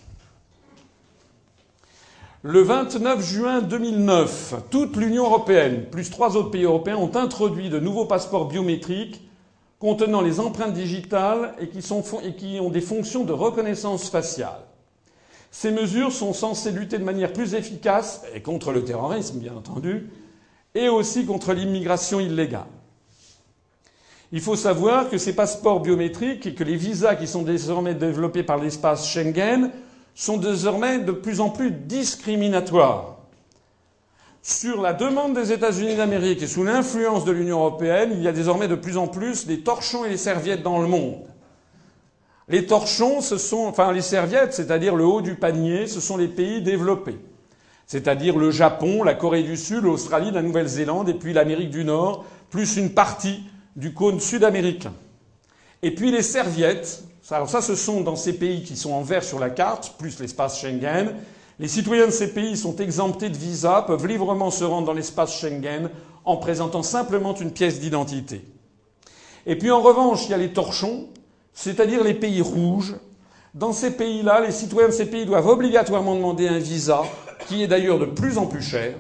Le 29 juin 2009, toute l'Union européenne, plus trois autres pays européens, ont introduit de nouveaux passeports biométriques contenant les empreintes digitales et qui, ont des fonctions de reconnaissance faciale. Ces mesures sont censées lutter de manière plus efficace et contre le terrorisme, bien entendu, et aussi contre l'immigration illégale. Il faut savoir que ces passeports biométriques et que les visas qui sont désormais développés par l'espace Schengen sont désormais de plus en plus discriminatoires. Sur la demande des États-Unis d'Amérique et sous l'influence de l'Union européenne, il y a désormais de plus en plus des torchons et des serviettes dans le monde. Les torchons, ce sont, enfin les serviettes, c'est-à-dire le haut du panier, ce sont les pays développés. C'est-à-dire le Japon, la Corée du Sud, l'Australie, la Nouvelle-Zélande et puis l'Amérique du Nord, plus une partie du cône sud-américain. Et puis les serviettes, alors ça, ce sont dans ces pays qui sont en vert sur la carte, plus l'espace Schengen. Les citoyens de ces pays sont exemptés de visa, peuvent librement se rendre dans l'espace Schengen en présentant simplement une pièce d'identité. Et puis en revanche, il y a les torchons, c'est-à-dire les pays rouges. Dans ces pays-là, les citoyens de ces pays doivent obligatoirement demander un visa, qui est d'ailleurs de plus en plus cher.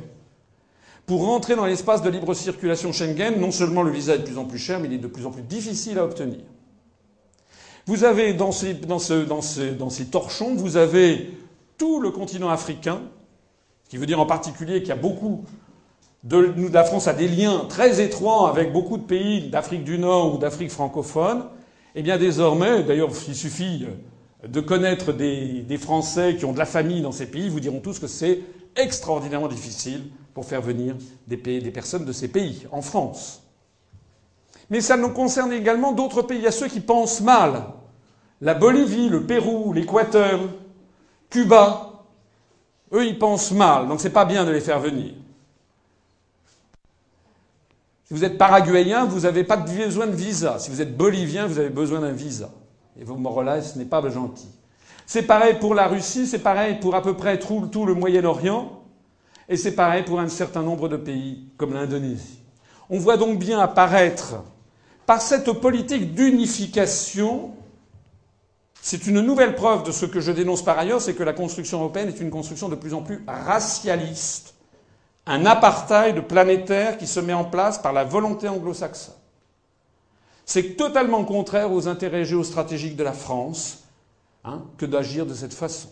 Pour rentrer dans l'espace de libre circulation Schengen, non seulement le visa est de plus en plus cher, mais il est de plus en plus difficile à obtenir. Vous avez dans ces, torchons, vous avez tout le continent africain, ce qui veut dire en particulier qu'il y a beaucoup de, la France a des liens très étroits avec beaucoup de pays d'Afrique du Nord ou d'Afrique francophone. Eh bien désormais, d'ailleurs, il suffit de connaître des, Français qui ont de la famille dans ces pays, vous diront tous que c'est extraordinairement difficile pour faire venir des, des personnes de ces pays en France. Mais ça nous concerne également d'autres pays. Il y a ceux qui pensent mal. La Bolivie, le Pérou, l'Équateur, Cuba, eux, ils pensent mal. Donc c'est pas bien de les faire venir. Si vous êtes paraguayen, vous n'avez pas besoin de visa. Si vous êtes bolivien, vous avez besoin d'un visa. Et vous me ce n'est pas gentil. C'est pareil pour la Russie, c'est pareil pour à peu près tout, tout le Moyen-Orient, et c'est pareil pour un certain nombre de pays comme l'Indonésie. On voit donc bien apparaître par cette politique d'unification, c'est une nouvelle preuve de ce que je dénonce par ailleurs, c'est que la construction européenne est une construction de plus en plus racialiste, un apartheid planétaire qui se met en place par la volonté anglo-saxonne. C'est totalement contraire aux intérêts géostratégiques de la France hein, que d'agir de cette façon.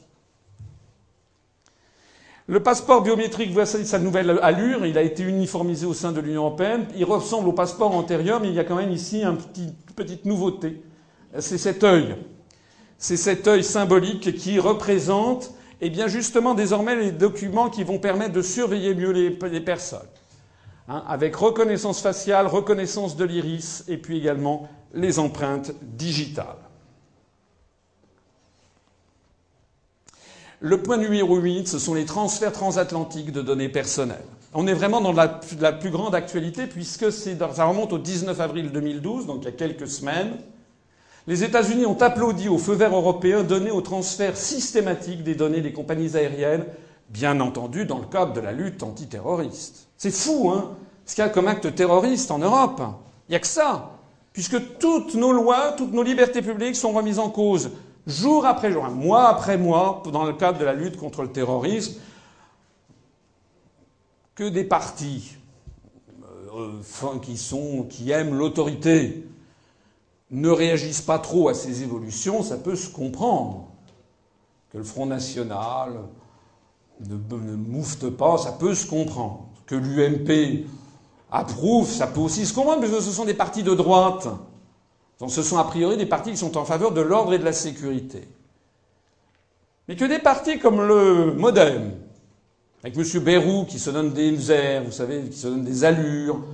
Le passeport biométrique voit sa nouvelle allure. Il a été uniformisé au sein de l'Union européenne. Il ressemble au passeport antérieur, mais il y a quand même ici une petit, petite nouveauté. C'est cet œil. C'est cet œil symbolique qui représente, eh bien, justement, désormais, les documents qui vont permettre de surveiller mieux les, personnes. Hein, avec reconnaissance faciale, reconnaissance de l'iris, et puis également les empreintes digitales. Le point numéro 8, ce sont les transferts transatlantiques de données personnelles. On est vraiment dans la, la plus grande actualité puisque ça remonte au 19 avril 2012, donc il y a quelques semaines. Les États-Unis ont applaudi au feu vert européen donné au transfert systématique des données des compagnies aériennes, bien entendu dans le cadre de la lutte antiterroriste. C'est fou, hein, ce qu'il y a comme acte terroriste en Europe. Il n'y a que ça. Puisque toutes nos lois, toutes nos libertés publiques sont remises en cause jour après jour, mois après mois, dans le cadre de la lutte contre le terrorisme, que des partis euh, qui, sont, qui aiment l'autorité ne réagissent pas trop à ces évolutions, ça peut se comprendre. Que le Front National ne, ne moufte pas, ça peut se comprendre. Que l'UMP approuve, ça peut aussi se comprendre, parce que ce sont des partis de droite. Donc ce sont a priori des partis qui sont en faveur de l'ordre et de la sécurité. Mais que des partis comme le Modem, avec M. Bérou qui se donne des airs, vous savez, qui se donne des allures,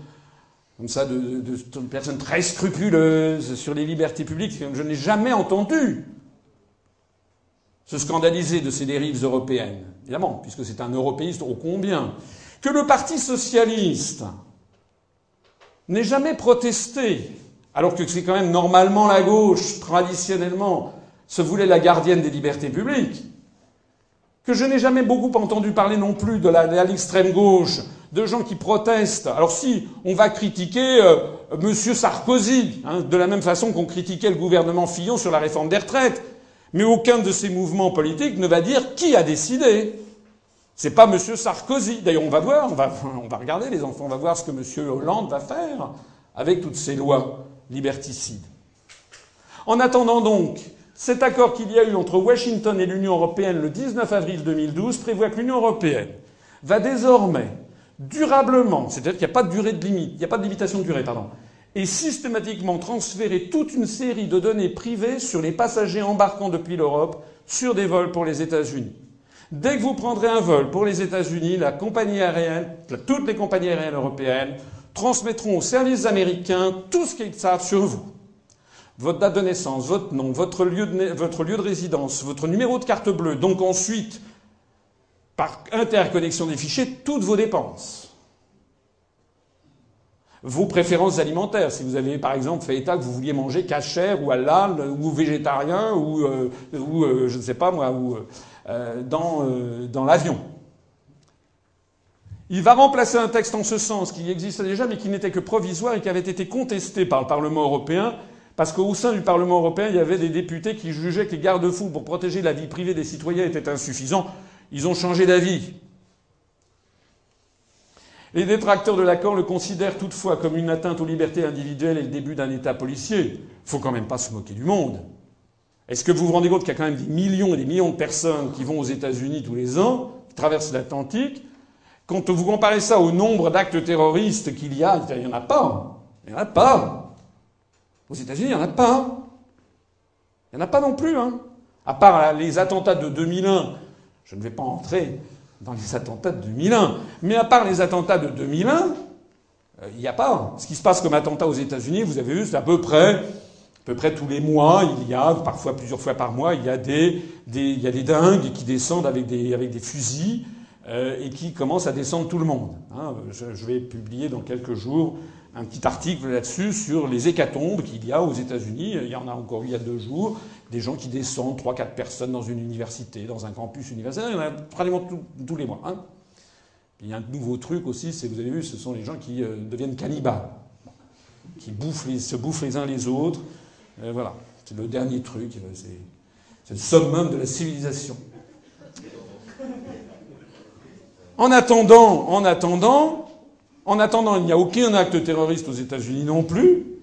comme ça, de, personnes très scrupuleuses sur les libertés publiques, que je n'ai jamais entendu se scandaliser de ces dérives européennes, évidemment, puisque c'est un européiste ô combien, que le Parti socialiste n'ait jamais protesté, alors que c'est quand même normalement la gauche, traditionnellement, se voulait la gardienne des libertés publiques, que je n'ai jamais beaucoup entendu parler non plus de l'extrême gauche, de gens qui protestent. Alors si on va critiquer euh, Monsieur Sarkozy, hein, de la même façon qu'on critiquait le gouvernement Fillon sur la réforme des retraites, mais aucun de ces mouvements politiques ne va dire qui a décidé. C'est pas Monsieur Sarkozy. D'ailleurs, on va voir, on va, regarder les enfants, on va voir ce que Monsieur Hollande va faire avec toutes ces lois liberticides. En attendant donc, cet accord qu'il y a eu entre Washington et l'Union européenne le 19 avril 2012 prévoit que l'Union européenne va désormais durablement, c'est-à-dire qu'il n'y a pas de durée de limite, il n'y a pas de limitation de durée, pardon, et systématiquement transférer toute une série de données privées sur les passagers embarquant depuis l'Europe sur des vols pour les États-Unis. Dès que vous prendrez un vol pour les États-Unis, la compagnie aérienne, toutes les compagnies aériennes européennes transmettront aux services américains tout ce qu'ils savent sur vous. Votre date de naissance, votre nom, votre lieu de, votre lieu de résidence, votre numéro de carte bleue, donc ensuite, par interconnexion des fichiers, toutes vos dépenses vos préférences alimentaires. Si vous avez, par exemple, fait état que vous vouliez manger cachère ou halal ou végétarien ou, euh, euh, je ne sais pas moi, ou euh, dans, dans l'avion. Il va remplacer un texte en ce sens qui existait déjà mais qui n'était que provisoire et qui avait été contesté par le Parlement européen parce qu'au sein du Parlement européen, il y avait des députés qui jugeaient que les garde-fous pour protéger la vie privée des citoyens étaient insuffisants. Ils ont changé d'avis. Les détracteurs de l'accord le considèrent toutefois comme une atteinte aux libertés individuelles et le début d'un État policier. Faut quand même pas se moquer du monde. Est-ce que vous vous rendez compte qu'il y a quand même des millions et des millions de personnes qui vont aux États-Unis tous les ans, qui traversent l'Atlantique? Quand vous comparez ça au nombre d'actes terroristes qu'il y a, il n'y en a pas. Il n'y en a pas. Aux États-Unis, il n'y en a pas. Il n'y en a pas non plus. Hein. À part les attentats de 2001, je ne vais pas entrer dans les attentats de 2001. Mais à part les attentats de 2001, il euh, n'y a pas. Ce qui se passe comme attentat aux États-Unis, vous avez vu, c'est à peu près, à peu près tous les mois, il y a, parfois plusieurs fois par mois, il y a des, il dingues qui descendent avec des, fusils euh, et qui commencent à descendre tout le monde. Hein. Je, vais publier dans quelques jours un petit article là-dessus sur les hécatombes qu'il y a aux États-Unis. Il y en a encore il y a deux jours. Des gens qui descendent, trois, quatre personnes dans une université, dans un campus universitaire. Il y en a pratiquement tous les mois. Hein. il y a un nouveau truc aussi, c'est, vous avez vu, ce sont les gens qui euh, deviennent cannibales. Qui bouffent se bouffent les uns les autres. Euh, voilà. C'est le dernier truc. Euh, c'est le summum de la civilisation. En attendant, en attendant, en attendant, il n'y a aucun acte terroriste aux États-Unis non plus,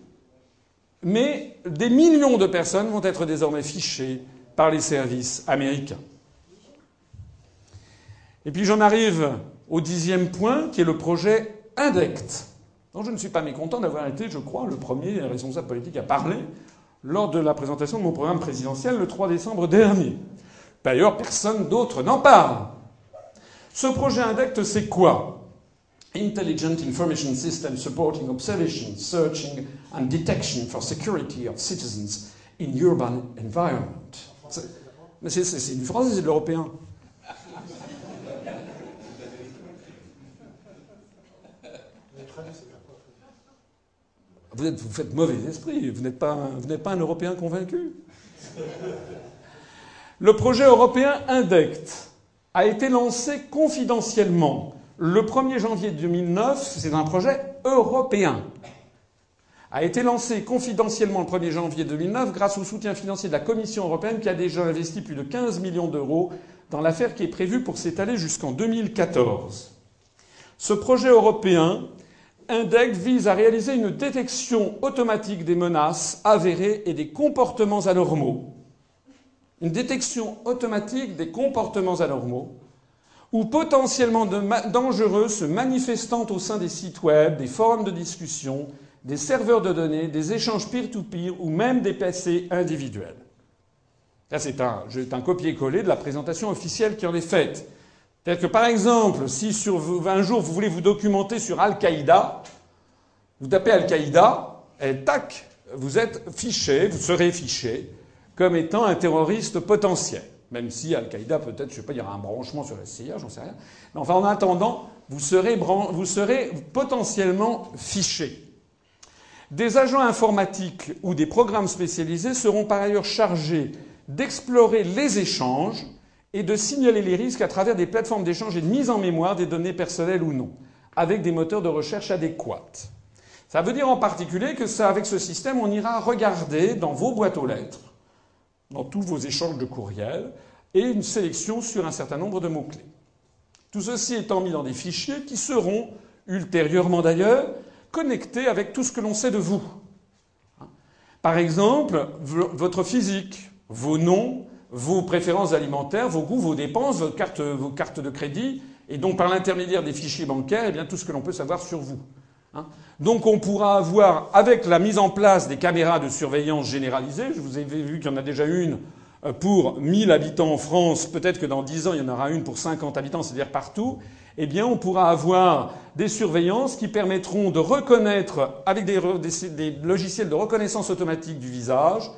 mais des millions de personnes vont être désormais fichées par les services américains. Et puis j'en arrive au dixième point, qui est le projet INDECT, dont je ne suis pas mécontent d'avoir été, je crois, le premier responsable politique à parler lors de la présentation de mon programme présidentiel le 3 décembre dernier. D'ailleurs, personne d'autre n'en parle. Ce projet INDECT, c'est quoi? Intelligent information system supporting observation, searching and detection for security of citizens in urban environment. Mais c'est du français, c'est de l'européen. Vous, faites mauvais esprit, vous n'êtes pas un Européen convaincu. Le projet européen INDECT a été lancé confidentiellement le 1er janvier 2009, c'est un projet européen, a été lancé confidentiellement le 1er janvier 2009 grâce au soutien financier de la Commission européenne qui a déjà investi plus de 15 millions d'euros dans l'affaire qui est prévue pour s'étaler jusqu'en 2014. Ce projet européen, INDEC, vise à réaliser une détection automatique des menaces avérées et des comportements anormaux. Une détection automatique des comportements anormaux ou potentiellement dangereux se manifestant au sein des sites web, des forums de discussion, des serveurs de données, des échanges peer-to-peer ou même des PC individuels. Là, c'est un, un copier-coller de la présentation officielle qui en est faite. C'est-à-dire que, par exemple, si sur, un jour vous voulez vous documenter sur Al-Qaïda, vous tapez Al-Qaïda, et tac, vous êtes fiché, vous serez fiché comme étant un terroriste potentiel. Même si Al-Qaïda, peut-être, je sais pas, il y aura un branchement sur la CIA, j'en sais rien. Mais enfin, en attendant, vous serez, potentiellement fiché. Des agents informatiques ou des programmes spécialisés seront par ailleurs chargés d'explorer les échanges et de signaler les risques à travers des plateformes d'échange et de mise en mémoire des données personnelles ou non, avec des moteurs de recherche adéquats. Ça veut dire en particulier que ça, avec ce système, on ira regarder dans vos boîtes aux lettres, dans tous vos échanges de courriels, et une sélection sur un certain nombre de mots-clés. Tout ceci étant mis dans des fichiers qui seront, ultérieurement d'ailleurs, connectés avec tout ce que l'on sait de vous. Par exemple, votre physique, vos noms, vos préférences alimentaires, vos goûts, vos dépenses, vos cartes, vos cartes de crédit, et donc par l'intermédiaire des fichiers bancaires, eh bien, tout ce que l'on peut savoir sur vous. Hein. donc on pourra avoir, avec la mise en place des caméras de surveillance généralisées, je vous ai vu qu'il y en a déjà une euh, pour 1000 habitants en France, peut-être que dans 10 ans il y en aura une pour 50 habitants, c'est-à-dire partout, eh bien on pourra avoir des surveillances qui permettront de reconnaître, avec des, des logiciels de reconnaissance automatique du visage,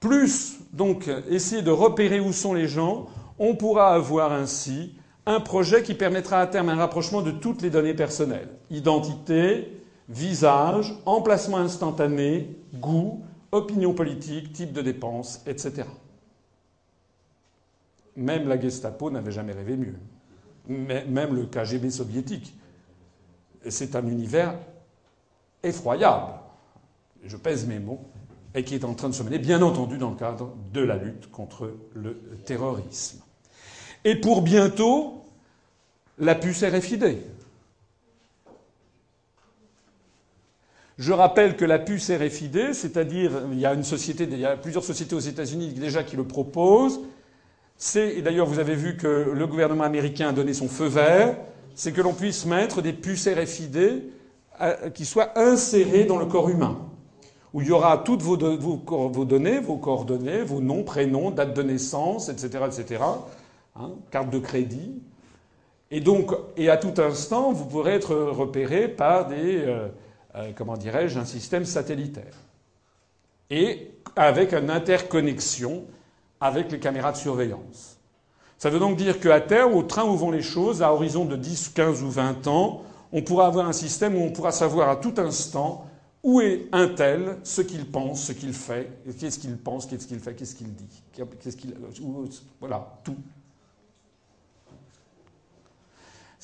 plus donc essayer de repérer où sont les gens, on pourra avoir ainsi un projet qui permettra à terme un rapprochement de toutes les données personnelles. Identité, visage, emplacement instantané, goût, opinion politique, type de dépenses, etc. Même la Gestapo n'avait jamais rêvé mieux. Même le KGB soviétique. C'est un univers effroyable. Je pèse mes mots. Et qui est en train de se mener, bien entendu, dans le cadre de la lutte contre le terrorisme. Et pour bientôt, la puce RFID. Je rappelle que la puce RFID, c'est-à-dire, il y a plusieurs sociétés aux États-Unis déjà qui le proposent. C'est, et d'ailleurs vous avez vu que le gouvernement américain a donné son feu vert, c'est que l'on puisse mettre des puces RFID euh, qui soient insérées dans le corps humain, où il y aura toutes vos, vos données, vos coordonnées, vos noms, prénoms, date de naissance, etc., etc. Hein, carte de crédit. Et donc, et à tout instant, vous pourrez être repéré par des, euh, euh, comment dirais-je, un système satellitaire. Et avec une interconnexion avec les caméras de surveillance. Ça veut donc dire qu'à terme, au train où vont les choses, à horizon de 10, 15 ou 20 ans, on pourra avoir un système où on pourra savoir à tout instant où est un tel, ce qu'il pense, ce qu'il fait, qu'est-ce qu'il pense, qu'est-ce qu'il fait, qu'est-ce qu'il dit, voilà, tout.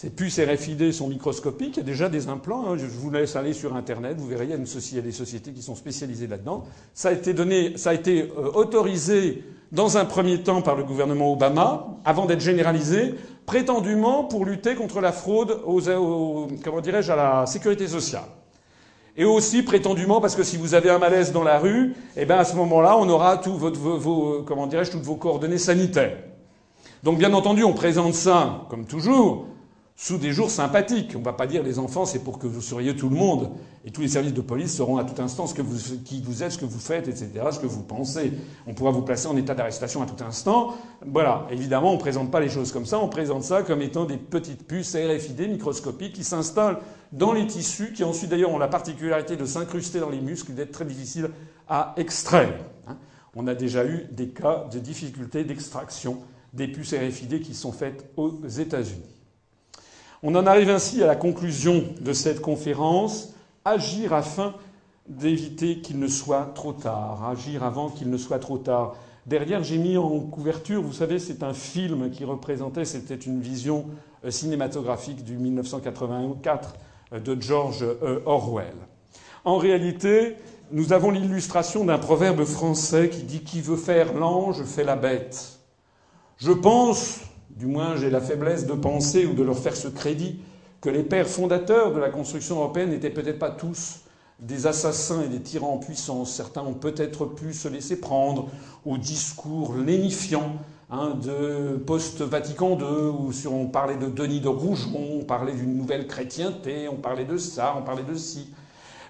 Ces puces RFID sont microscopiques. Il y a déjà des implants. Hein. Je vous laisse aller sur Internet. Vous verrez, il y a, des sociétés qui sont spécialisées là-dedans. Ça a été donné, ça a été euh, autorisé dans un premier temps par le gouvernement Obama, avant d'être généralisé, prétendument pour lutter contre la fraude aux, comment dirais-je, à la sécurité sociale. Et aussi prétendument parce que si vous avez un malaise dans la rue, eh ben à ce moment-là, on aura tout votre, vos, comment dirais-je, toutes vos coordonnées sanitaires. Donc bien entendu, on présente ça, comme toujours, sous des jours sympathiques. On ne va pas dire les enfants, c'est pour que vous souriez tout le monde. Et tous les services de police sauront à tout instant ce que vous, qui vous êtes, ce que vous faites, etc., ce que vous pensez. On pourra vous placer en état d'arrestation à tout instant. Voilà. Évidemment, on ne présente pas les choses comme ça. On présente ça comme étant des petites puces RFID microscopiques qui s'installent dans les tissus, qui ensuite d'ailleurs ont la particularité de s'incruster dans les muscles et d'être très difficiles à extraire. Hein. On a déjà eu des cas de difficulté d'extraction des puces RFID qui sont faites aux États-Unis. On en arrive ainsi à la conclusion de cette conférence. Agir afin d'éviter qu'il ne soit trop tard. Agir avant qu'il ne soit trop tard. Derrière, j'ai mis en couverture, vous savez, c'est un film qui représentait, c'était une vision euh, cinématographique du 1984 euh, de George euh, Orwell. En réalité, nous avons l'illustration d'un proverbe français qui dit Qui veut faire l'ange fait la bête. Je pense du moins j'ai la faiblesse de penser ou de leur faire ce crédit, que les pères fondateurs de la construction européenne n'étaient peut-être pas tous des assassins et des tyrans en puissance. Certains ont peut-être pu se laisser prendre au discours lénifiant hein, de post-Vatican II, où on parlait de Denis de Rougemont, on parlait d'une nouvelle chrétienté, on parlait de ça, on parlait de ci.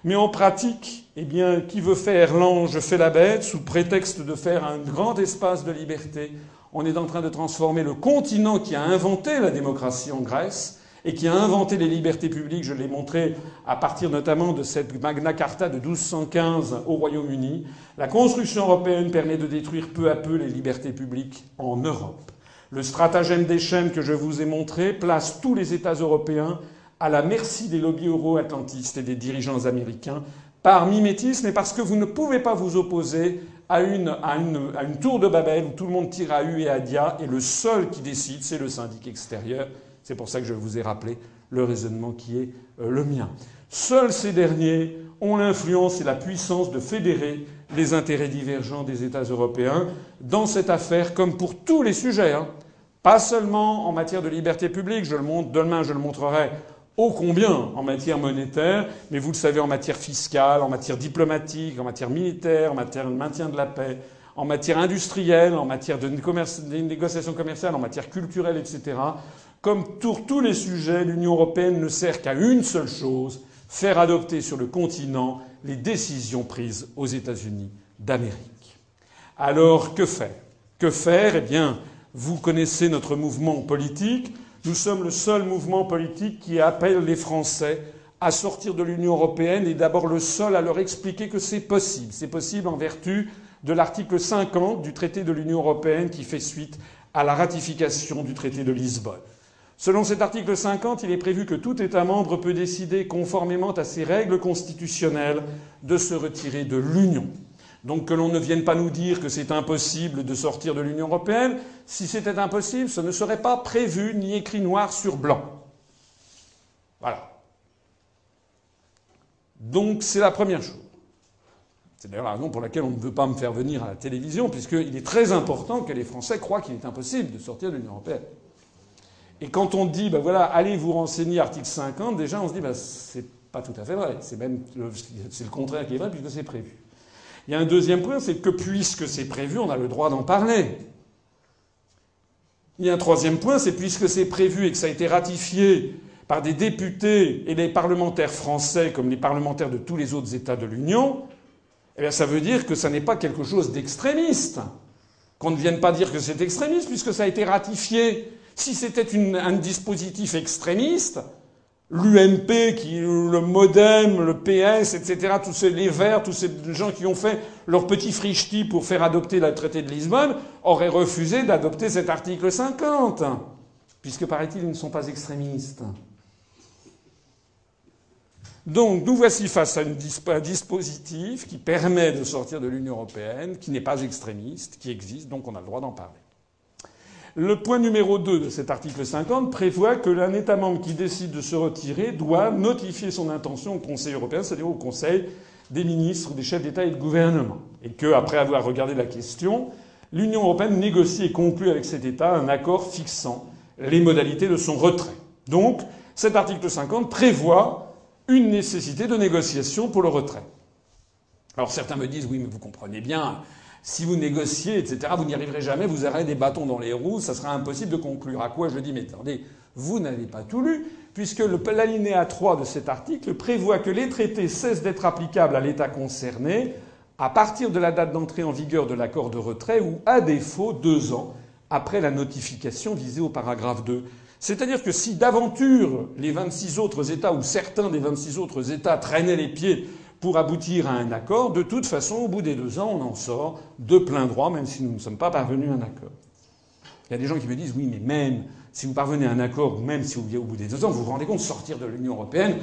Mais en pratique, eh bien, qui veut faire l'ange fait la bête, sous prétexte de faire un grand espace de liberté on est en train de transformer le continent qui a inventé la démocratie en Grèce et qui a inventé les libertés publiques, je l'ai montré à partir notamment de cette Magna Carta de 1215 au Royaume-Uni. La construction européenne permet de détruire peu à peu les libertés publiques en Europe. Le stratagème des chaînes que je vous ai montré place tous les États européens à la merci des lobbies euro-atlantistes et des dirigeants américains par mimétisme et parce que vous ne pouvez pas vous opposer à une, à une, à une tour de Babel où tout le monde tire à U et à Dia et le seul qui décide, c'est le syndic extérieur. C'est pour ça que je vous ai rappelé le raisonnement qui est euh, le mien. Seuls ces derniers ont l'influence et la puissance de fédérer les intérêts divergents des États européens dans cette affaire, comme pour tous les sujets. Hein. Pas seulement en matière de liberté publique, je le montre demain, je le montrerai ô combien en matière monétaire, mais vous le savez en matière fiscale, en matière diplomatique, en matière militaire, en matière de maintien de la paix, en matière industrielle, en matière de, négociations commerciales, en matière culturelle, etc. Comme pour tous les sujets, l'Union européenne ne sert qu'à une seule chose, faire adopter sur le continent les décisions prises aux États-Unis d'Amérique. Alors que faire? Que faire? Eh bien, vous connaissez notre mouvement politique. Nous sommes le seul mouvement politique qui appelle les Français à sortir de l'Union européenne et d'abord le seul à leur expliquer que c'est possible. C'est possible en vertu de l'article 50 du traité de l'Union européenne qui fait suite à la ratification du traité de Lisbonne. Selon cet article 50, il est prévu que tout État membre peut décider, conformément à ses règles constitutionnelles, de se retirer de l'Union. Donc que l'on ne vienne pas nous dire que c'est impossible de sortir de l'Union européenne. Si c'était impossible, ce ne serait pas prévu ni écrit noir sur blanc. Voilà. Donc c'est la première chose. C'est d'ailleurs la raison pour laquelle on ne veut pas me faire venir à la télévision, puisqu'il est très important que les Français croient qu'il est impossible de sortir de l'Union européenne. Et quand on dit, ben voilà, allez vous renseigner article 50, déjà on se dit, ben c'est pas tout à fait vrai. C'est même le contraire qui est vrai puisque c'est prévu. Il y a un deuxième point, c'est que puisque c'est prévu, on a le droit d'en parler. Il y a un troisième point, c'est puisque c'est prévu et que ça a été ratifié par des députés et des parlementaires français comme les parlementaires de tous les autres États de l'Union, eh bien ça veut dire que ça n'est pas quelque chose d'extrémiste. Qu'on ne vienne pas dire que c'est extrémiste puisque ça a été ratifié si c'était un dispositif extrémiste, l'UMP, le MoDem, le PS, etc., tous ces, les Verts, tous ces gens qui ont fait leur petit frichti pour faire adopter le traité de Lisbonne, auraient refusé d'adopter cet article 50. Puisque, paraît-il, ils ne sont pas extrémistes. Donc, nous voici face à un dispositif qui permet de sortir de l'Union européenne, qui n'est pas extrémiste, qui existe, donc on a le droit d'en parler. Le point numéro 2 de cet article 50 prévoit que l'un État membre qui décide de se retirer doit notifier son intention au Conseil européen, c'est-à-dire au Conseil des ministres, des chefs d'État et de gouvernement. Et que, après avoir regardé la question, l'Union européenne négocie et conclut avec cet État un accord fixant les modalités de son retrait. Donc, cet article 50 prévoit une nécessité de négociation pour le retrait. Alors certains me disent oui, mais vous comprenez bien, si vous négociez, etc., vous n'y arriverez jamais, vous aurez des bâtons dans les roues, ça sera impossible de conclure. À quoi je dis, mais attendez, vous n'avez pas tout lu, puisque l'alinéa 3 de cet article prévoit que les traités cessent d'être applicables à l'État concerné à partir de la date d'entrée en vigueur de l'accord de retrait ou, à défaut, deux ans après la notification visée au paragraphe 2. C'est-à-dire que si d'aventure les 26 autres États ou certains des 26 autres États traînaient les pieds pour aboutir à un accord. De toute façon, au bout des deux ans, on en sort de plein droit, même si nous ne sommes pas parvenus à un accord. Il y a des gens qui me disent oui, mais même si vous parvenez à un accord, ou même si vous au bout des deux ans, vous vous rendez compte, sortir de l'Union européenne,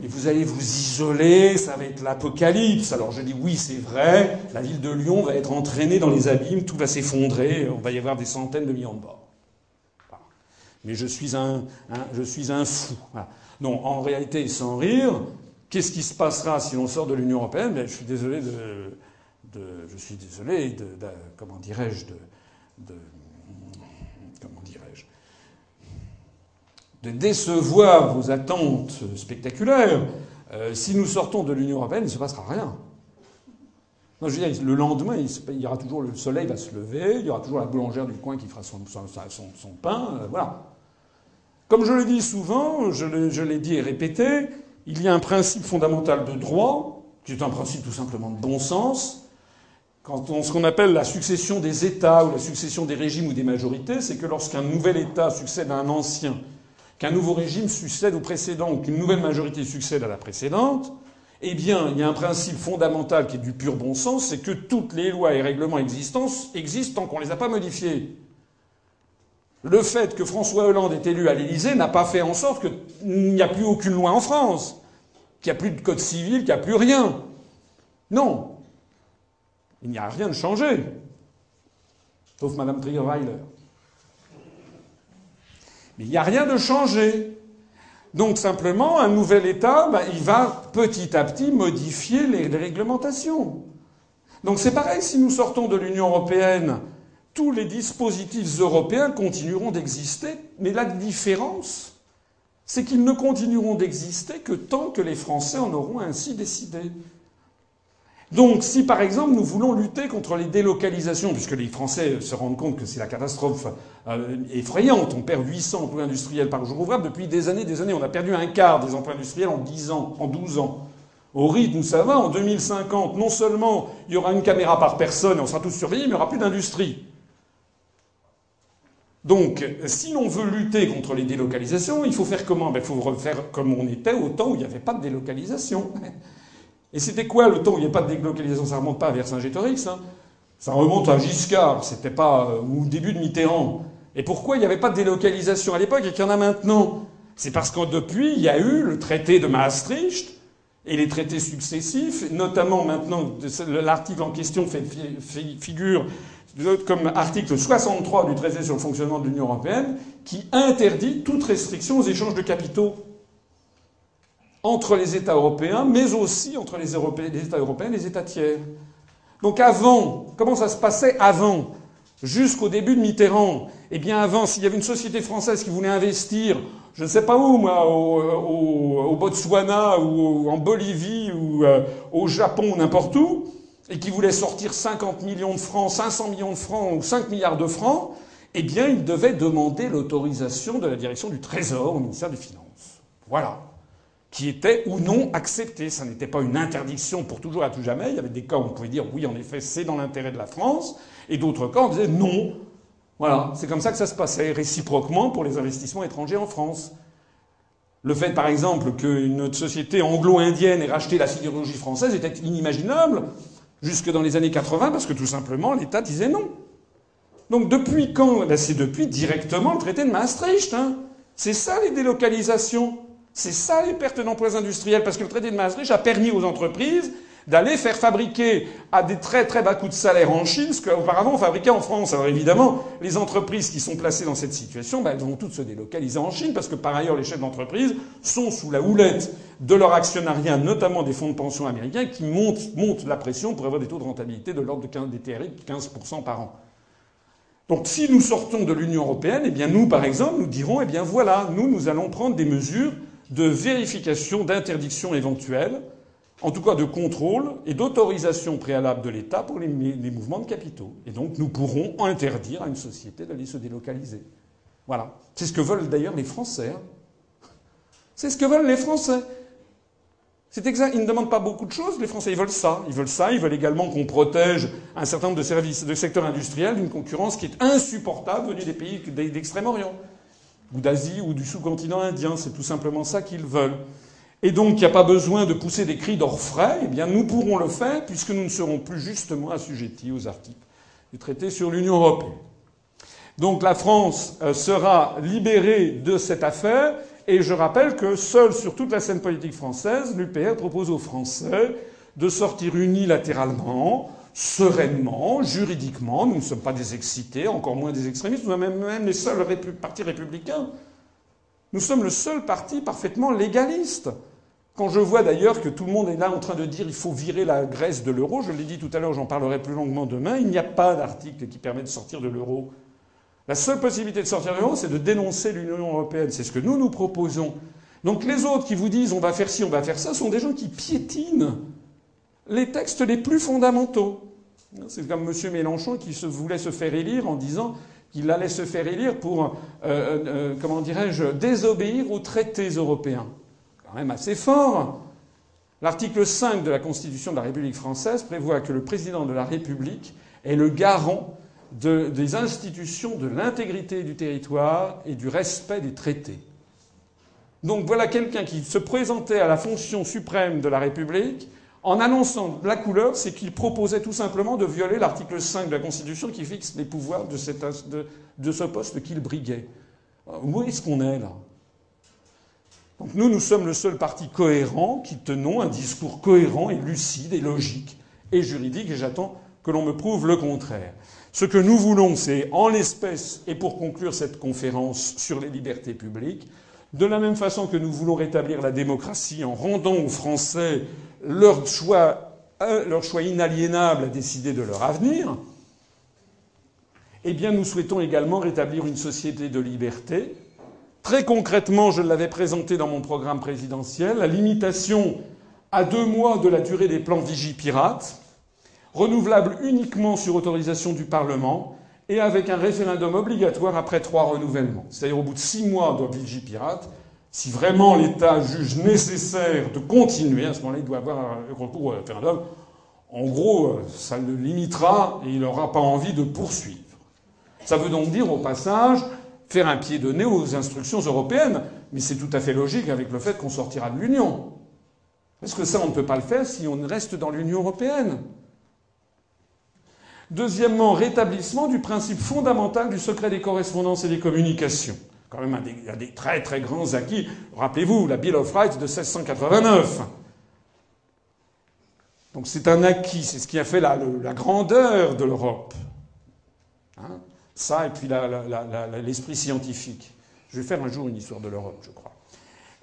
mais vous allez vous isoler, ça va être l'apocalypse. Alors je dis oui, c'est vrai, la ville de Lyon va être entraînée dans les abîmes, tout va s'effondrer, on va y avoir des centaines de millions de morts. Mais je suis un, je suis un fou. Non, en réalité, sans rire, Qu'est-ce qui se passera si l'on sort de l'Union européenne? Ben, Je suis désolé de, je suis désolé de, comment dirais-je de, comment dirais-je de décevoir vos attentes spectaculaires. Euh, si nous sortons de l'Union européenne, il ne se passera rien. Non, je veux dire, le lendemain, il, y aura toujours le soleil va se lever, il y aura toujours la boulangère du coin qui fera son, son, pain, euh, voilà. Comme je le dis souvent, je l'ai dit et répété, il y a un principe fondamental de droit, qui est un principe tout simplement de bon sens. Quand on, ce qu'on appelle la succession des États ou la succession des régimes ou des majorités, c'est que lorsqu'un nouvel État succède à un ancien, qu'un nouveau régime succède au précédent ou qu'une nouvelle majorité succède à la précédente, eh bien, il y a un principe fondamental qui est du pur bon sens, c'est que toutes les lois et règlements existants existent tant qu'on ne les a pas modifiés. Le fait que François Hollande est élu à l'Élysée n'a pas fait en sorte qu'il n'y a plus aucune loi en France, qu'il n'y a plus de code civil, qu'il n'y a plus rien. Non. Il n'y a rien de changé. Sauf Madame Trierweiler. Mais il n'y a rien de changé. Donc simplement, un nouvel État, ben, il va petit à petit modifier les réglementations. Donc c'est pareil, si nous sortons de l'Union européenne, tous les dispositifs européens continueront d'exister, mais la différence, c'est qu'ils ne continueront d'exister que tant que les Français en auront ainsi décidé. Donc, si par exemple nous voulons lutter contre les délocalisations, puisque les Français se rendent compte que c'est la catastrophe euh, effrayante, on perd 800 emplois industriels par jour ouvrable depuis des années, des années, on a perdu un quart des emplois industriels en 10 ans, en 12 ans. Au rythme où ça va, en 2050, non seulement il y aura une caméra par personne et on sera tous surveillés, mais il n'y aura plus d'industrie. Donc, si l'on veut lutter contre les délocalisations, il faut faire comment? Ben, Il faut refaire comme on était au temps où il n'y avait pas de délocalisation. Et c'était quoi le temps où il n'y avait pas de délocalisation? Ça remonte pas vers Saint-Gétorix, hein. ça remonte à Giscard, c'était pas euh, au début de Mitterrand. Et pourquoi il n'y avait pas de délocalisation à l'époque et qu'il y en a maintenant? C'est parce que depuis, il y a eu le traité de Maastricht et les traités successifs, notamment maintenant, l'article en question fait, figure comme article 63 du traité sur le fonctionnement de l'Union européenne, qui interdit toute restriction aux échanges de capitaux entre les États européens, mais aussi entre les, États européens et les États tiers. Donc avant, comment ça se passait avant? Jusqu'au début de Mitterrand. Eh bien avant, s'il y avait une société française qui voulait investir, je ne sais pas où, moi, au, Botswana ou en Bolivie ou euh, au Japon ou n'importe où, et qui voulait sortir 50 millions de francs, 500 millions de francs ou 5 milliards de francs, eh bien il devait demander l'autorisation de la direction du Trésor au ministère des Finances. Voilà qui était ou non accepté. Ça n'était pas une interdiction pour toujours à tout jamais. Il y avait des cas où on pouvait dire oui, en effet, c'est dans l'intérêt de la France, et d'autres cas on disait non. Voilà, c'est comme ça que ça se passait, réciproquement pour les investissements étrangers en France. Le fait, par exemple, qu'une société anglo-indienne ait racheté la sidérurgie française était inimaginable jusque dans les années 80 parce que tout simplement l'État disait non. Donc depuis quand? Ben, C'est depuis directement le traité de Maastricht. Hein. C'est ça les délocalisations. C'est ça les pertes d'emplois industriels, parce que le traité de Maastricht a permis aux entreprises d'aller faire fabriquer à des très très bas coûts de salaire en Chine ce qu'auparavant on fabriquait en France. Alors évidemment, les entreprises qui sont placées dans cette situation, ben, elles vont toutes se délocaliser en Chine parce que par ailleurs les chefs d'entreprise sont sous la houlette de leur actionnariat, notamment des fonds de pension américains, qui montent, montent la pression pour avoir des taux de rentabilité de l'ordre de des TRI de 15% par an. Donc si nous sortons de l'Union européenne, eh bien nous, par exemple, nous dirons, eh bien voilà, nous, nous allons prendre des mesures de vérification, d'interdiction éventuelle, en tout cas de contrôle et d'autorisation préalable de l'État pour les, mouvements de capitaux. Et donc nous pourrons interdire à une société d'aller se délocaliser. Voilà. C'est ce que veulent d'ailleurs les Français. Hein. C'est ce que veulent les Français. C'est exact. Ils ne demandent pas beaucoup de choses. Les Français, ils veulent ça. Ils veulent ça. Ils veulent également qu'on protège un certain nombre de services, de secteurs industriels d'une concurrence qui est insupportable venue des pays d'Extrême-Orient ou d'Asie ou du sous-continent indien. C'est tout simplement ça qu'ils veulent. Et donc, il n'y a pas besoin de pousser des cris d'orfraie. Eh bien, nous pourrons le faire puisque nous ne serons plus justement assujettis aux articles du traité sur l'Union européenne. Donc, la France euh, sera libérée de cette affaire. Et je rappelle que seul sur toute la scène politique française, l'UPR propose aux Français de sortir unilatéralement sereinement, juridiquement. Nous ne sommes pas des excités, encore moins des extrémistes. Nous sommes même, les seuls partis républicains. Nous sommes le seul parti parfaitement légaliste. Quand je vois d'ailleurs que tout le monde est là en train de dire il faut virer la Grèce de l'euro, je l'ai dit tout à l'heure, j'en parlerai plus longuement demain, il n'y a pas d'article qui permet de sortir de l'euro. La seule possibilité de sortir de l'euro, c'est de dénoncer l'Union européenne. C'est ce que nous nous proposons. Donc les autres qui vous disent on va faire ci, on va faire ça, sont des gens qui piétinent les textes les plus fondamentaux. C'est comme M. Mélenchon qui se voulait se faire élire en disant qu'il allait se faire élire pour, euh, euh, euh, comment dirais-je, désobéir aux traités européens. Même assez fort. L'article 5 de la Constitution de la République française prévoit que le président de la République est le garant des institutions de l'intégrité du territoire et du respect des traités. Donc voilà quelqu'un qui se présentait à la fonction suprême de la République En annonçant la couleur, c'est qu'il proposait tout simplement de violer l'article 5 de la Constitution qui fixe les pouvoirs de, ce poste qu'il briguait. Où est-ce qu'on est là? Donc nous, nous sommes le seul parti cohérent qui tenons un discours cohérent et lucide et logique et juridique, et j'attends que l'on me prouve le contraire. Ce que nous voulons, c'est, en l'espèce, et pour conclure cette conférence sur les libertés publiques, de la même façon que nous voulons rétablir la démocratie en rendant aux Français leur choix, euh, leur choix inaliénable à décider de leur avenir, eh bien, nous souhaitons également rétablir une société de liberté. Très concrètement, je l'avais présenté dans mon programme présidentiel, la limitation à deux mois de la durée des plans Vigipirate, renouvelable uniquement sur autorisation du Parlement et avec un référendum obligatoire après trois renouvellements. C'est-à-dire au bout de six mois de Vigipirate, si vraiment l'État juge nécessaire de continuer, à ce moment-là, il doit avoir un recours au référendum. En gros, ça le limitera et il n'aura pas envie de poursuivre. Ça veut donc dire, au passage, faire un pied de nez aux instructions européennes. Mais c'est tout à fait logique avec le fait qu'on sortira de l'Union. Parce que ça, on ne peut pas le faire si on reste dans l'Union européenne? Deuxièmement, rétablissement du principe fondamental du secret des correspondances et des communications. Quand même, il y a des très très grands acquis. Rappelez-vous, la Bill of Rights de 1689. Donc c'est un acquis, c'est ce qui a fait la, grandeur de l'Europe. Ça, et puis l'esprit scientifique. Je vais faire un jour une histoire de l'Europe, je crois.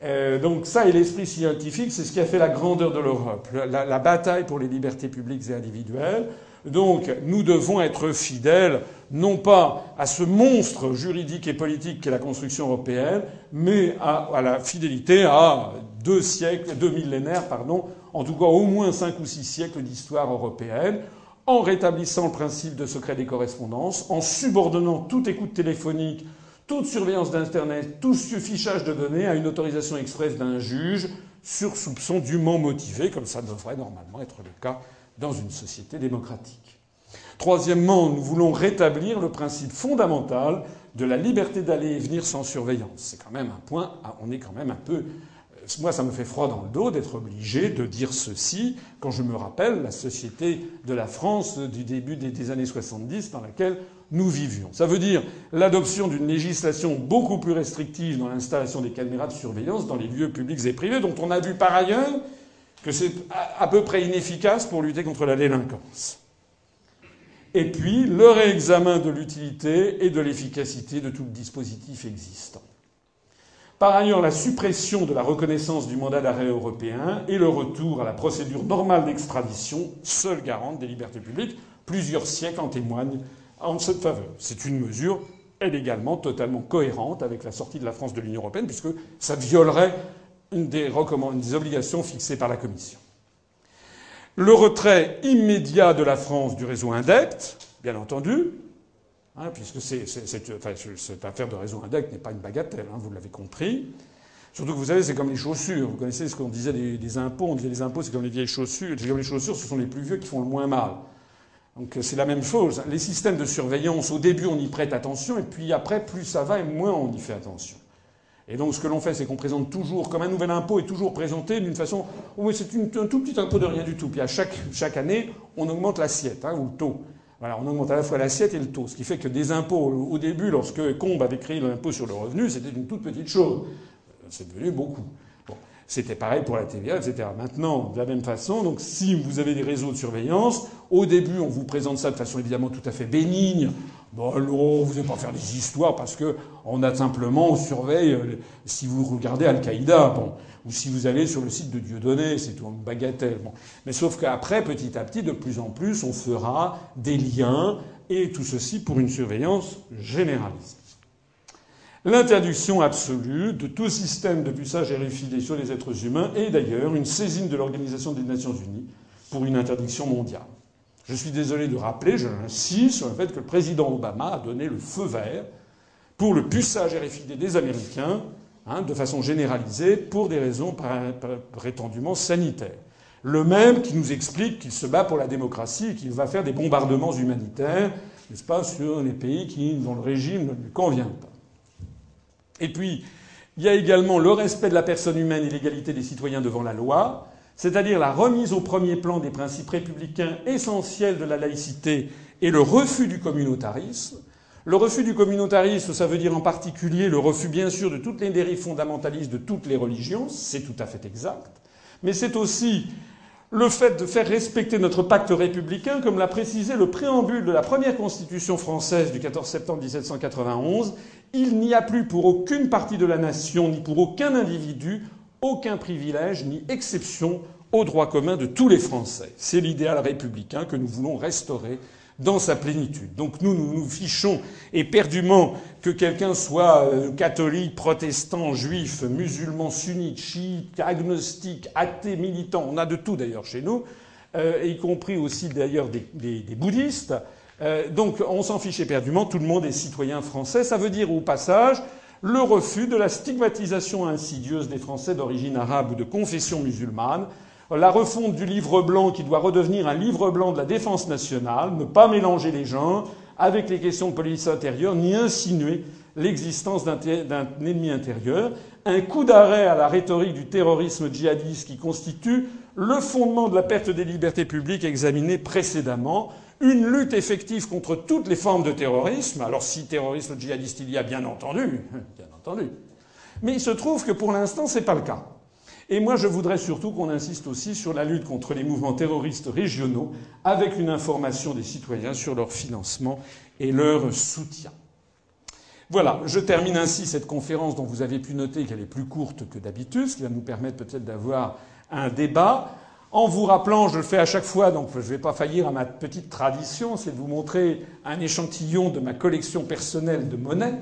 Euh, donc ça et l'esprit scientifique, c'est ce qui a fait la grandeur de l'Europe. la bataille pour les libertés publiques et individuelles, donc nous devons être fidèles non pas à ce monstre juridique et politique qu'est la construction européenne, mais à, la fidélité à deux siècles, deux millénaires, pardon, en tout cas au moins cinq ou six siècles d'histoire européenne, en rétablissant le principe de secret des correspondances, en subordonnant toute écoute téléphonique, toute surveillance d'Internet, tout fichage de données à une autorisation expresse d'un juge sur soupçon dûment motivé, comme ça devrait normalement être le cas dans une société démocratique. Troisièmement, nous voulons rétablir le principe fondamental de la liberté d'aller et venir sans surveillance. C'est quand même un point, on est quand même un peu moi, ça me fait froid dans le dos d'être obligé de dire ceci quand je me rappelle la société de la France du début des années 70 dans laquelle nous vivions. Ça veut dire l'adoption d'une législation beaucoup plus restrictive dans l'installation des caméras de surveillance dans les lieux publics et privés, dont on a vu par ailleurs que c'est à peu près inefficace pour lutter contre la délinquance. Et puis, le réexamen de l'utilité et de l'efficacité de tout le dispositif existant. Par ailleurs, la suppression de la reconnaissance du mandat d'arrêt européen et le retour à la procédure normale d'extradition, seule garante des libertés publiques, plusieurs siècles en témoignent en cette faveur. C'est une mesure, elle également, totalement cohérente avec la sortie de la France de l'Union européenne, puisque ça violerait une des, obligations fixées par la Commission. Le retrait immédiat de la France du réseau INDECT, bien entendu, hein, puisque cette affaire de réseau INDECT n'est pas une bagatelle, hein, vous l'avez compris. Surtout que vous savez, c'est comme les chaussures. Vous connaissez ce qu'on disait des, impôts. On disait les impôts, c'est comme les vieilles chaussures. C'est comme les chaussures, ce sont les plus vieux qui font le moins mal. Donc c'est la même chose. Les systèmes de surveillance, au début, on y prête attention, et puis après, plus ça va, et moins on y fait attention. Et donc, ce que l'on fait, c'est qu'on présente toujours, comme un nouvel impôt est toujours présenté d'une façon, oui, c'est un tout petit impôt de rien du tout. Puis à chaque, chaque année, on augmente l'assiette, hein, ou le taux. Voilà, on augmente à la fois l'assiette et le taux. Ce qui fait que des impôts, au début, lorsque Combe avait créé l'impôt sur le revenu, c'était une toute petite chose. C'est devenu beaucoup. C'était pareil pour la TVA, etc. Maintenant, de la même façon, donc si vous avez des réseaux de surveillance, au début, on vous présente ça de façon évidemment tout à fait bénigne. Bon, non, vous n'allez pas faire des histoires parce que on a simplement, on surveille, euh, si vous regardez Al-Qaïda, bon, ou si vous allez sur le site de Dieudonné, c'est tout une bagatelle. Mais sauf qu'après, petit à petit, de plus en plus, on fera des liens, et tout ceci pour une surveillance généralisée l'interdiction absolue de tout système de puçage RFID sur les êtres humains et d'ailleurs une saisine de l'Organisation des Nations Unies pour une interdiction mondiale. Je suis désolé de rappeler, je insiste sur le fait que le président Obama a donné le feu vert pour le puçage RFID des Américains hein, de façon généralisée pour des raisons prétendument sanitaires. Le même qui nous explique qu'il se bat pour la démocratie et qu'il va faire des bombardements humanitaires, n'est-ce pas, sur les pays qui, dont le régime ne lui convient pas. Et puis, il y a également le respect de la personne humaine et l'égalité des citoyens devant la loi. c'est-à-dire la remise au premier plan des principes républicains essentiels de la laïcité et le refus du communautarisme. Le refus du communautarisme, ça veut dire en particulier le refus bien sûr de toutes les dérives fondamentalistes de toutes les religions, c'est tout à fait exact, mais c'est aussi le fait de faire respecter notre pacte républicain, comme l'a précisé le préambule de la première constitution française du 14 septembre 1791, il n'y a plus pour aucune partie de la nation, ni pour aucun individu, aucun privilège ni exception au droit commun de tous les Français. C'est l'idéal républicain que nous voulons restaurer dans sa plénitude. Donc nous, nous nous fichons éperdument que quelqu'un soit euh, catholique, protestant, juif, musulman, sunnite, chiite, agnostique, athée, militant. On a de tout d'ailleurs chez nous, euh, y compris aussi d'ailleurs des, des, bouddhistes. Euh, donc on s'en fiche éperdument. Tout le monde est citoyen français. Ça veut dire au passage le refus de la stigmatisation insidieuse des Français d'origine arabe ou de confession musulmane la refonte du livre blanc qui doit redevenir un livre blanc de la défense nationale, ne pas mélanger les gens avec les questions de police intérieure, ni insinuer l'existence d'un ennemi intérieur, un coup d'arrêt à la rhétorique du terrorisme djihadiste qui constitue le fondement de la perte des libertés publiques examinées précédemment, une lutte effective contre toutes les formes de terrorisme. Alors si terrorisme djihadiste il y a, bien entendu, bien entendu. Mais il se trouve que pour l'instant, c'est pas le cas. Et moi, je voudrais surtout qu'on insiste aussi sur la lutte contre les mouvements terroristes régionaux, avec une information des citoyens sur leur financement et leur soutien. Voilà, je termine ainsi cette conférence dont vous avez pu noter qu'elle est plus courte que d'habitude, ce qui va nous permettre peut-être d'avoir un débat. En vous rappelant, je le fais à chaque fois, donc je ne vais pas faillir à ma petite tradition, c'est de vous montrer un échantillon de ma collection personnelle de monnaies.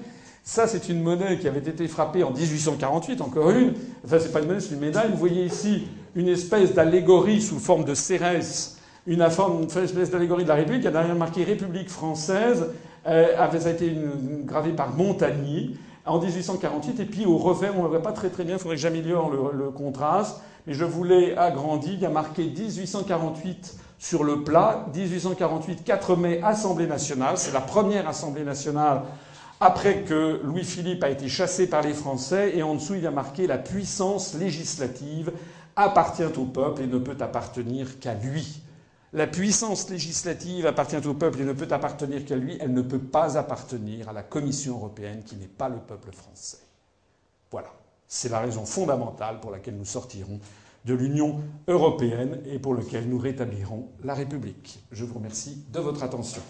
Ça, c'est une monnaie qui avait été frappée en 1848, encore une. Enfin, c'est pas une monnaie, c'est une médaille. Vous voyez ici une espèce d'allégorie sous forme de cérès, une, espèce d'allégorie de la République. Il y a derrière marqué République française. Euh, ça a été une, gravé par Montagny en 1848. Et puis au revers, on ne le voit pas très très bien, il faudrait que j'améliore le, contraste. Mais je vous l'ai agrandi. Il y a marqué 1848 sur le plat. 1848, 4 mai, Assemblée nationale. C'est la première Assemblée nationale après que Louis-Philippe a été chassé par les Français, et en dessous il a marqué la puissance législative appartient au peuple et ne peut appartenir qu'à lui. La puissance législative appartient au peuple et ne peut appartenir qu'à lui. Elle ne peut pas appartenir à la Commission européenne qui n'est pas le peuple français. Voilà. C'est la raison fondamentale pour laquelle nous sortirons de l'Union européenne et pour laquelle nous rétablirons la République. Je vous remercie de votre attention.